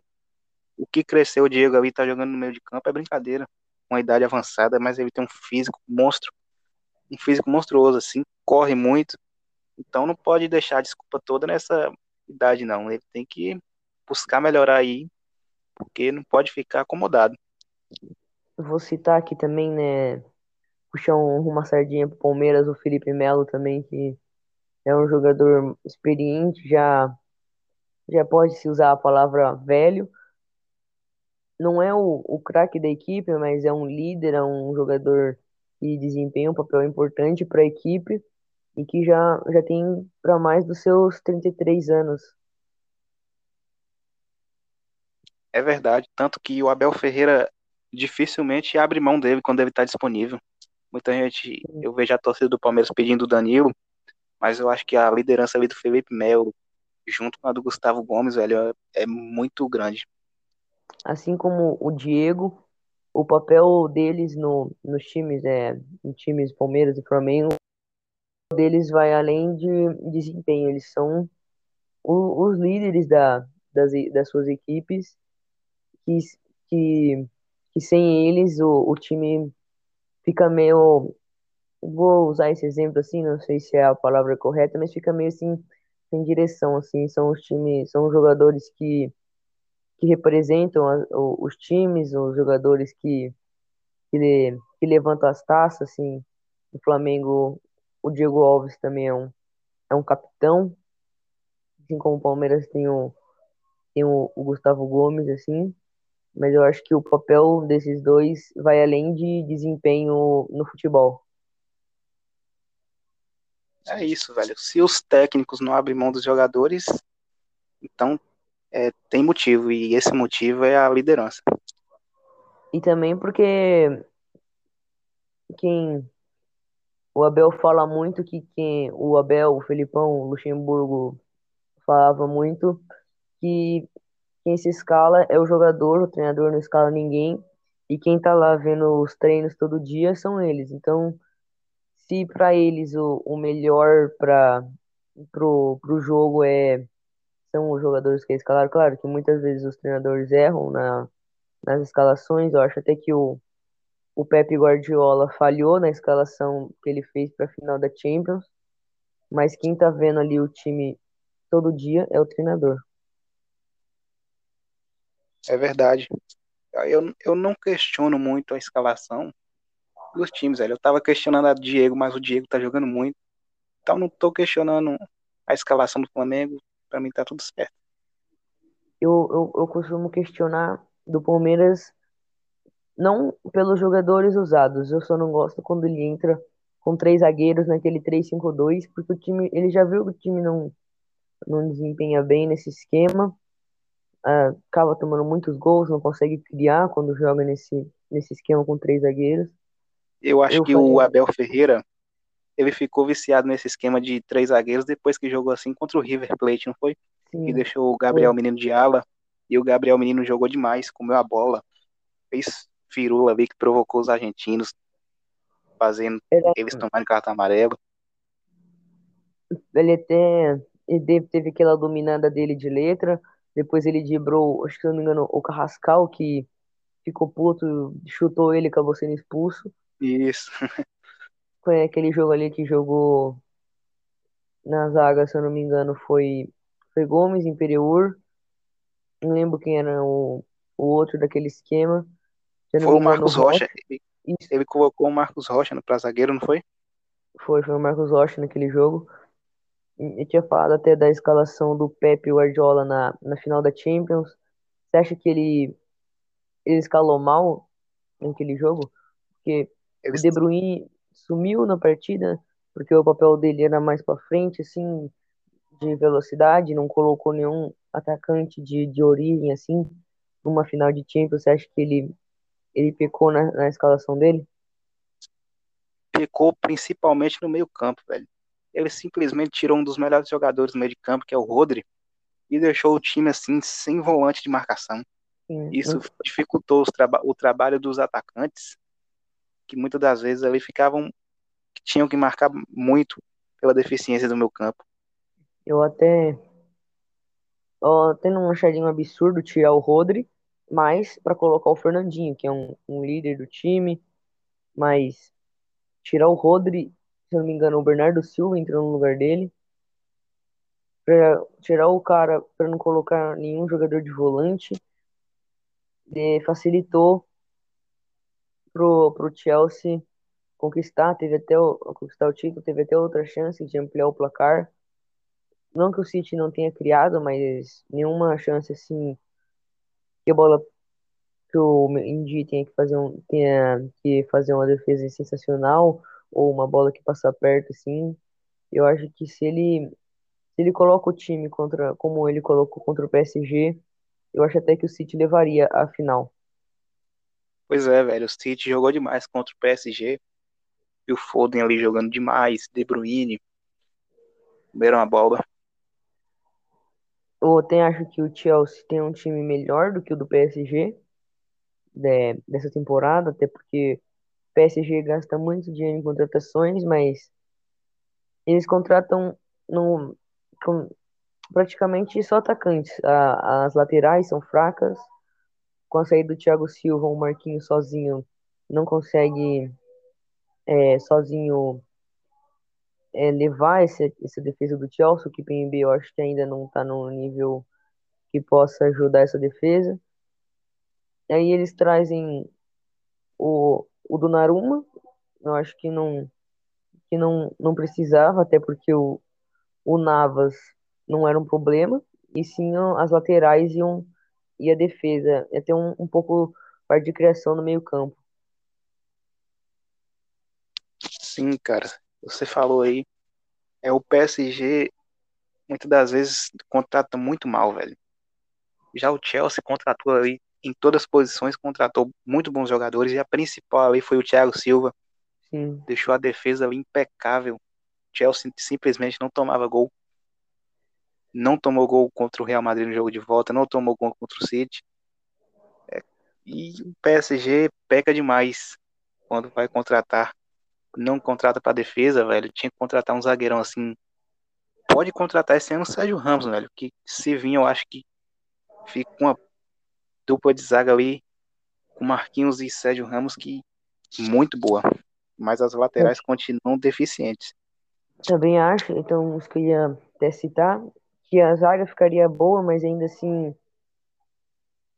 o que cresceu o Diego ali, tá jogando no meio de campo é brincadeira. Uma idade avançada, mas ele tem um físico monstro. Um físico monstruoso, assim, corre muito. Então não pode deixar a desculpa toda nessa idade, não. Ele tem que buscar melhorar aí, porque não pode ficar acomodado. Vou citar aqui também, né? Puxar uma sardinha pro Palmeiras, o Felipe Melo também, que é um jogador experiente, já já pode se usar a palavra velho. Não é o, o craque da equipe, mas é um líder, é um jogador que desempenha um papel importante para a equipe e que já, já tem para mais dos seus 33 anos. É verdade, tanto que o Abel Ferreira dificilmente abre mão dele quando ele está disponível. Muita gente, eu vejo a torcida do Palmeiras pedindo o Danilo, mas eu acho que a liderança ali do Felipe Melo, junto com a do Gustavo Gomes, velho, é, é muito grande. Assim como o Diego, o papel deles no, nos times, é, em times Palmeiras e Flamengo, deles vai além de desempenho, eles são o, os líderes da, das, das suas equipes, que, que, que sem eles o, o time fica meio vou usar esse exemplo assim, não sei se é a palavra correta, mas fica meio assim sem direção, assim, são os times, são os jogadores que, que representam a, os times, os jogadores que, que, que levantam as taças, assim, o Flamengo, o Diego Alves também é um, é um capitão, assim como o Palmeiras tem o, tem o, o Gustavo Gomes, assim, mas eu acho que o papel desses dois vai além de desempenho no futebol. É isso, velho. Se os técnicos não abrem mão dos jogadores, então é, tem motivo, e esse motivo é a liderança. E também porque quem o Abel fala muito que quem o Abel, o Felipão, o Luxemburgo falava muito que quem se escala é o jogador, o treinador não escala ninguém, e quem tá lá vendo os treinos todo dia são eles. Então, se para eles o, o melhor para pro, pro jogo é são os jogadores que escalaram, claro que muitas vezes os treinadores erram na, nas escalações, eu acho até que o, o Pepe Guardiola falhou na escalação que ele fez para a final da Champions, mas quem tá vendo ali o time todo dia é o treinador. É verdade. Eu, eu não questiono muito a escalação dos times, velho. Eu tava questionando a Diego, mas o Diego tá jogando muito. Então não tô questionando a escalação do Flamengo. Pra mim tá tudo certo. Eu, eu, eu costumo questionar do Palmeiras não pelos jogadores usados. Eu só não gosto quando ele entra com três zagueiros naquele 3-5-2, porque o time, ele já viu que o time não, não desempenha bem nesse esquema uh, acaba tomando muitos gols, não consegue criar quando joga nesse, nesse esquema com três zagueiros. Eu acho eu que o Abel Ferreira ele ficou viciado nesse esquema de três zagueiros depois que jogou assim contra o River Plate, não foi? Sim, e deixou o Gabriel foi. Menino de ala e o Gabriel Menino jogou demais, comeu a bola, fez firula ali que provocou os argentinos, fazendo Era... eles tomarem cartão amarelo. Ele até ele teve aquela dominada dele de letra, depois ele driblou, acho que se não me engano, o Carrascal, que ficou puto, chutou ele e acabou sendo expulso. Isso. [LAUGHS] Foi aquele jogo ali que jogou na zaga, se eu não me engano, foi, foi Gomes, Imperiur. Não lembro quem era o, o outro daquele esquema. foi o Marcos Rocha. Ele, ele, colocou o Marcos Rocha no pra zagueiro, não foi? Foi, foi o Marcos Rocha naquele jogo eu tinha falado até da escalação do Pepe Guardiola na, na final da Champions. Você acha que ele, ele escalou mal naquele jogo? Porque ele... o De Bruyne sumiu na partida, porque o papel dele era mais para frente, assim, de velocidade, não colocou nenhum atacante de, de origem, assim, numa final de Champions. Você acha que ele, ele pecou na, na escalação dele? Pecou principalmente no meio campo, velho ele simplesmente tirou um dos melhores jogadores do meio de campo, que é o Rodri, e deixou o time assim sem volante de marcação. Isso dificultou o trabalho dos atacantes, que muitas das vezes ali ficavam que tinham que marcar muito pela deficiência do meu campo. Eu até ó, tendo um achadinho absurdo tirar o Rodri, mas para colocar o Fernandinho, que é um, um líder do time, mas tirar o Rodri se eu não me engano, o Bernardo Silva entrou no lugar dele. Pra tirar o cara, para não colocar nenhum jogador de volante. E facilitou pro, pro Chelsea conquistar, teve até o, conquistar o título, teve até outra chance de ampliar o placar. Não que o City não tenha criado, mas nenhuma chance assim que a bola que o Indy tenha que fazer um tenha que fazer uma defesa sensacional ou uma bola que passa perto, assim. Eu acho que se ele se ele coloca o time contra como ele colocou contra o PSG, eu acho até que o City levaria a final. Pois é, velho, o City jogou demais contra o PSG. E o Foden ali jogando demais, De Bruyne. Comeram a bola. Eu até acho que o Chelsea tem um time melhor do que o do PSG né, dessa temporada, até porque PSG gasta muito dinheiro em contratações, mas eles contratam no, com, praticamente só atacantes. A, as laterais são fracas. Com a saída do Thiago Silva, o Marquinhos sozinho não consegue é, sozinho é, levar esse, essa defesa do Chelsea, que o PNB eu acho que ainda não está no nível que possa ajudar essa defesa. Aí eles trazem o, o Donnarumma, eu acho que não que não, não precisava, até porque o, o Navas não era um problema, e sim as laterais iam, e a defesa ia ter um, um pouco parte de criação no meio campo. Sim, cara, você falou aí, é o PSG muitas das vezes contrata muito mal, velho. Já o Chelsea contratou aí em todas as posições, contratou muito bons jogadores e a principal aí foi o Thiago Silva. Sim. Deixou a defesa ali impecável. Chelsea simplesmente não tomava gol. Não tomou gol contra o Real Madrid no jogo de volta, não tomou gol contra o City. É, e o PSG peca demais quando vai contratar. Não contrata para defesa, velho. Tinha que contratar um zagueirão assim. Pode contratar esse ano o Sérgio Ramos, velho. Que se vir, eu acho que fica uma dupla de zaga ali com Marquinhos e Sérgio Ramos que muito boa. Mas as laterais continuam deficientes. Também acho, então isso que eu ia até citar, que a zaga ficaria boa, mas ainda assim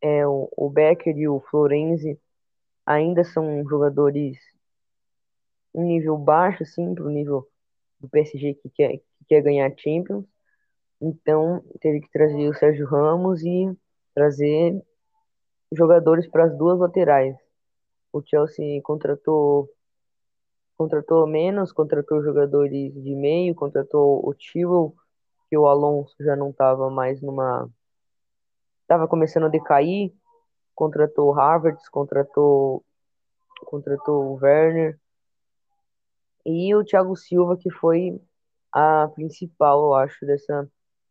é, o, o Becker e o Florenzi ainda são jogadores um nível baixo, assim, pro nível do PSG que quer, que quer ganhar Champions. Então, teve que trazer o Sérgio Ramos e trazer jogadores para as duas laterais. O Chelsea contratou contratou menos, contratou jogadores de meio, contratou o Tiro, que o Alonso já não estava mais numa estava começando a decair, contratou o Havertz, contratou contratou o Werner e o Thiago Silva que foi a principal, eu acho, dessa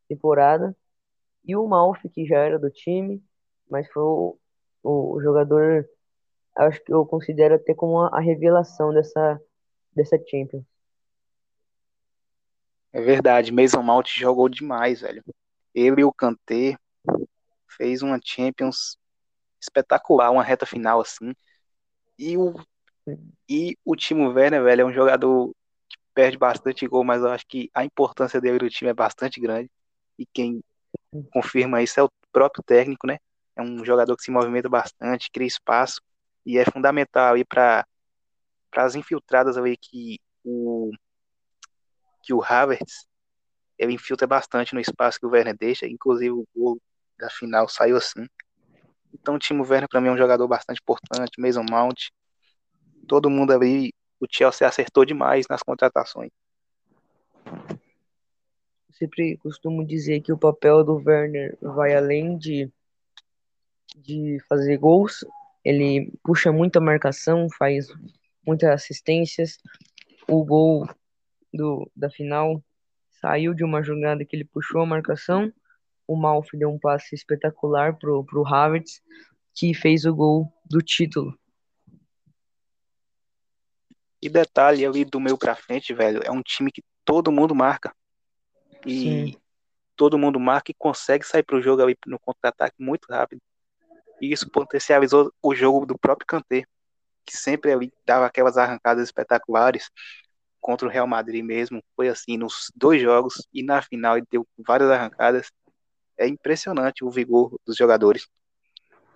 temporada. E o Malfi, que já era do time, mas foi o, o jogador, acho que eu considero até como a, a revelação dessa, dessa Champions. É verdade, Mason Mount jogou demais, velho. Ele e o Kanté fez uma Champions espetacular, uma reta final assim. E o e o Timo Werner, velho, é um jogador que perde bastante gol, mas eu acho que a importância dele no time é bastante grande. E quem confirma isso é o próprio técnico, né? É um jogador que se movimenta bastante, cria espaço e é fundamental aí para as infiltradas ali que que o Havertz ele infiltra bastante no espaço que o Werner deixa, inclusive o gol da final saiu assim. Então o Timo Werner para mim é um jogador bastante importante, Mason Mount, todo mundo ali, o Chelsea acertou demais nas contratações. sempre costumo dizer que o papel do Werner vai além de, de fazer gols, ele puxa muita marcação, faz muitas assistências. O gol do, da final saiu de uma jogada que ele puxou a marcação. O Malfi deu um passe espetacular pro, pro Havertz, que fez o gol do título. E detalhe ali do meio pra frente, velho, é um time que todo mundo marca. E Sim. todo mundo marca e consegue sair pro jogo ali no contra-ataque muito rápido. E isso potencializou o jogo do próprio Kanté, que sempre ali dava aquelas arrancadas espetaculares contra o Real Madrid mesmo. Foi assim nos dois jogos e na final ele deu várias arrancadas. É impressionante o vigor dos jogadores.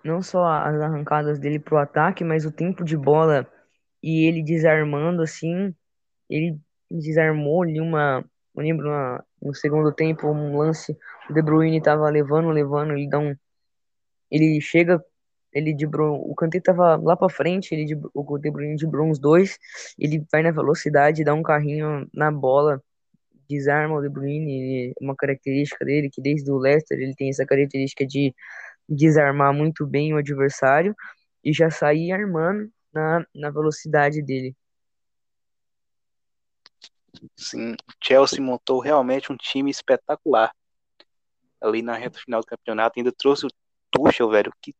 Não só as arrancadas dele pro ataque, mas o tempo de bola e ele desarmando assim, ele desarmou ali uma, eu lembro uma, no segundo tempo um lance, o De Bruyne tava levando, levando, ele dá um ele chega, ele de o Kanté tava lá para frente, ele o De Bruyne de uns dois, ele vai na velocidade, dá um carrinho na bola, desarma o De Bruyne, uma característica dele que desde o Leicester ele tem essa característica de desarmar muito bem o adversário e já sair armando na, na velocidade dele. Sim, o Chelsea montou realmente um time espetacular. Ali na reta final do campeonato, ainda trouxe o Tuchel, velho, que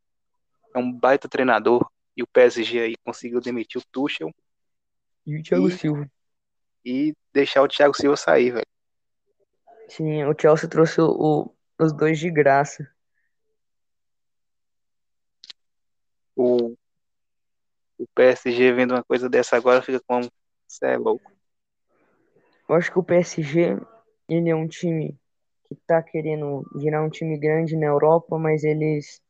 é um baita treinador. E o PSG aí conseguiu demitir o Tuchel. E o Thiago e, Silva. E deixar o Thiago Silva sair, velho. Sim, o Chelsea trouxe o, o, os dois de graça. O o PSG vendo uma coisa dessa agora fica como Você é louco. Eu acho que o PSG, ele é um time que tá querendo virar um time grande na Europa, mas eles.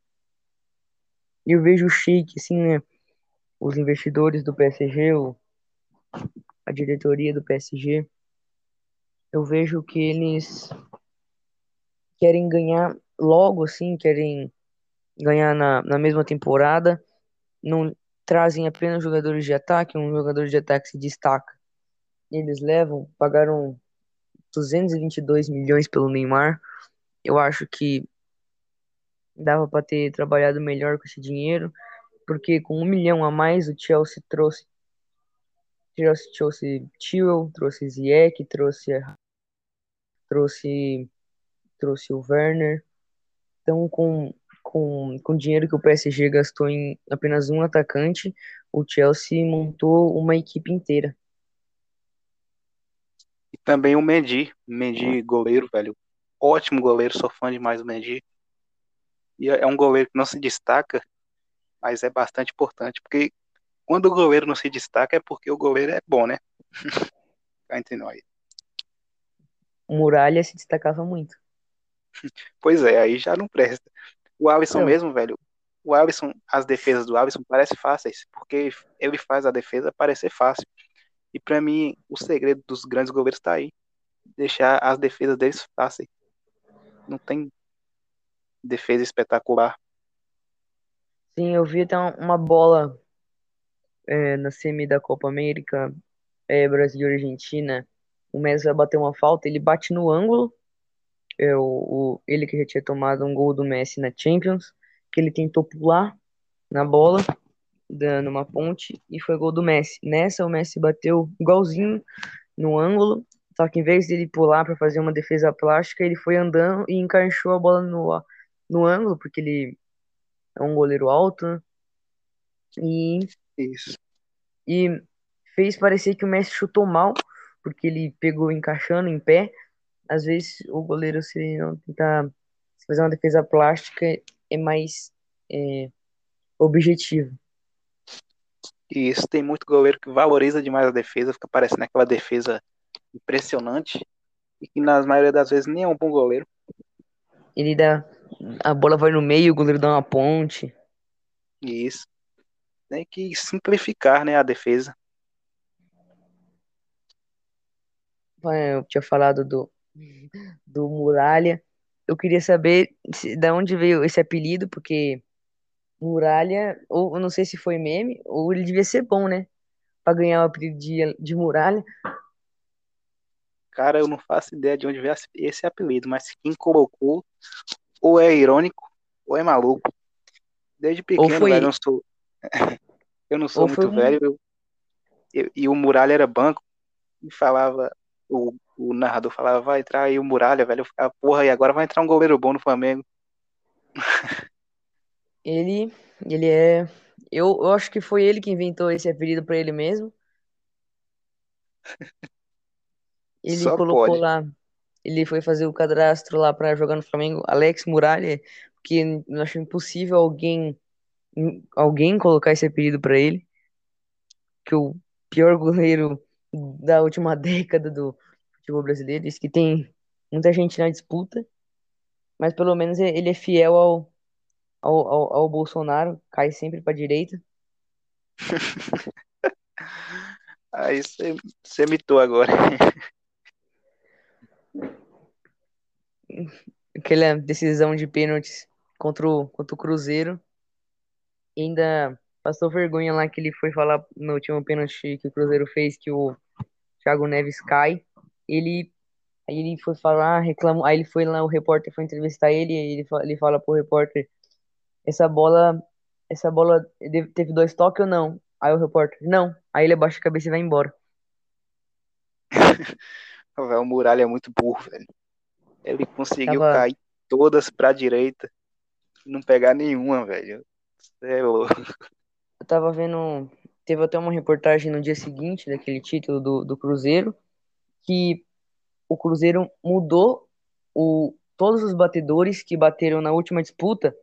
Eu vejo o Sheik, assim, né? Os investidores do PSG, o... a diretoria do PSG, eu vejo que eles querem ganhar logo, assim, querem ganhar na, na mesma temporada, não trazem apenas jogadores de ataque, um jogador de ataque se destaca. Eles levam, pagaram 222 milhões pelo Neymar. Eu acho que dava para ter trabalhado melhor com esse dinheiro, porque com um milhão a mais o Chelsea trouxe Chelsea, trouxe Chilwell, trouxe Ziyech, trouxe trouxe trouxe o Werner. Então, com com, com o dinheiro que o PSG gastou em apenas um atacante, o Chelsea montou uma equipe inteira. E também o Mendy, Mendy goleiro, velho. Ótimo goleiro, sou fã demais do Mendy. E é um goleiro que não se destaca, mas é bastante importante, porque quando o goleiro não se destaca é porque o goleiro é bom, né? [LAUGHS] Cá entre nós. O Muralha se destacava muito. Pois é, aí já não presta. O Alisson Não. mesmo, velho. O Alisson, as defesas do Alisson parecem fáceis, porque ele faz a defesa parecer fácil. E pra mim, o segredo dos grandes goleiros tá aí. Deixar as defesas deles fáceis. Não tem defesa espetacular. Sim, eu vi até uma bola é, na semi da Copa América, é, Brasil e Argentina. O Messi vai bater uma falta, ele bate no ângulo. É, o, o- ele que já tinha tomado um gol do Messi na Champions, que ele tentou pular na bola, dando uma ponte, e foi gol do Messi. Nessa, o Messi bateu igualzinho no ângulo, só que em vez dele pular para fazer uma defesa plástica, ele foi andando e encaixou a bola no, no ângulo, porque ele é um goleiro alto, né? E Isso. e fez parecer que o Messi chutou mal, porque ele pegou encaixando em pé. Às vezes o goleiro, se ele não tentar fazer uma defesa plástica, é mais é, objetivo. E isso tem muito goleiro que valoriza demais a defesa, fica parecendo aquela defesa impressionante. E que na maioria das vezes nem é um bom goleiro. Ele dá. A bola vai no meio, o goleiro dá uma ponte. Isso. Tem que simplificar, né, a defesa. Eu tinha falado do, do Muralha. Eu queria saber se, da onde veio esse apelido, porque Muralha, ou eu não sei se foi meme, ou ele devia ser bom, né? Pra ganhar o apelido de, de Muralha. Cara, eu não faço ideia de onde veio esse apelido, mas quem colocou ou é irônico ou é maluco. Desde pequeno, foi, velho, eu não sou, [LAUGHS] eu não sou ou muito velho, eu- eu- e o Muralha era banco, e falava, o, o narrador falava, vai entrar aí o Muralha, velho, eu ficava, porra, e agora vai entrar um goleiro bom no Flamengo. [LAUGHS] Ele, ele é. Eu, eu acho que foi ele que inventou esse apelido pra ele mesmo. [LAUGHS] Ele Só colocou pode. lá, ele foi fazer o cadastro lá pra jogar no Flamengo, Alex Muralha, porque eu acho impossível alguém, alguém colocar esse apelido pra ele, que o pior goleiro da última [LAUGHS] década do futebol brasileiro, diz que tem muita gente na disputa, mas pelo menos ele é fiel ao, ao, ao, ao Bolsonaro, cai sempre pra direita. [LAUGHS] Aí você mitou agora. [LAUGHS] Aquela decisão de pênaltis contra o, contra o Cruzeiro. E ainda passou vergonha lá que ele foi falar no último pênalti que o Cruzeiro fez, que o Thiago Neves cai. Ele, aí ele foi falar, reclamou. Aí ele foi lá, o repórter foi entrevistar ele, e ele, ele fala pro repórter: essa bola, essa bola teve dois toques ou não? Aí o repórter: não. Aí ele abaixa a cabeça e vai embora. [LAUGHS] O Muralha é muito burro, velho. Ele conseguiu Tava, cair todas pra direita não pegar nenhuma, velho. Cê é louco. eu tava vendo. Teve até uma reportagem no dia seguinte daquele título do, do Cruzeiro, que o Cruzeiro mudou o, todos os batedores que bateram na última disputa,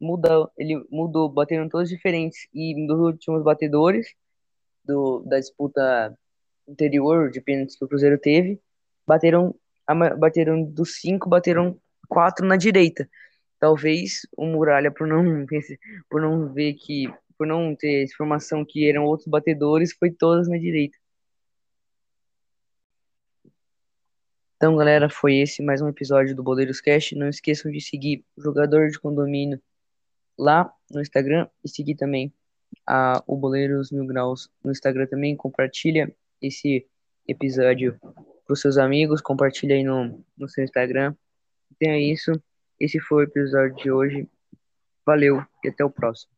mudou, ele mudou, bateram todos diferentes. E dos últimos batedores do, da disputa anterior de pênaltis que o Cruzeiro teve, bateram, bateram dos cinco, bateram quatro na direita. Talvez o Muralha, por não, [LAUGHS] por não ver que, por não ter informação que eram outros batedores, foi todas na direita. Então, galera, foi esse mais um episódio do Boleiros Cast. Não esqueçam de seguir o jogador de condomínio lá no Instagram e seguir também a, o Boleiros Mil Graus no Instagram também. Compartilha esse episódio seus amigos, compartilha aí no, no seu Instagram. Então é isso. Esse foi o episódio de hoje. Valeu e até o próximo.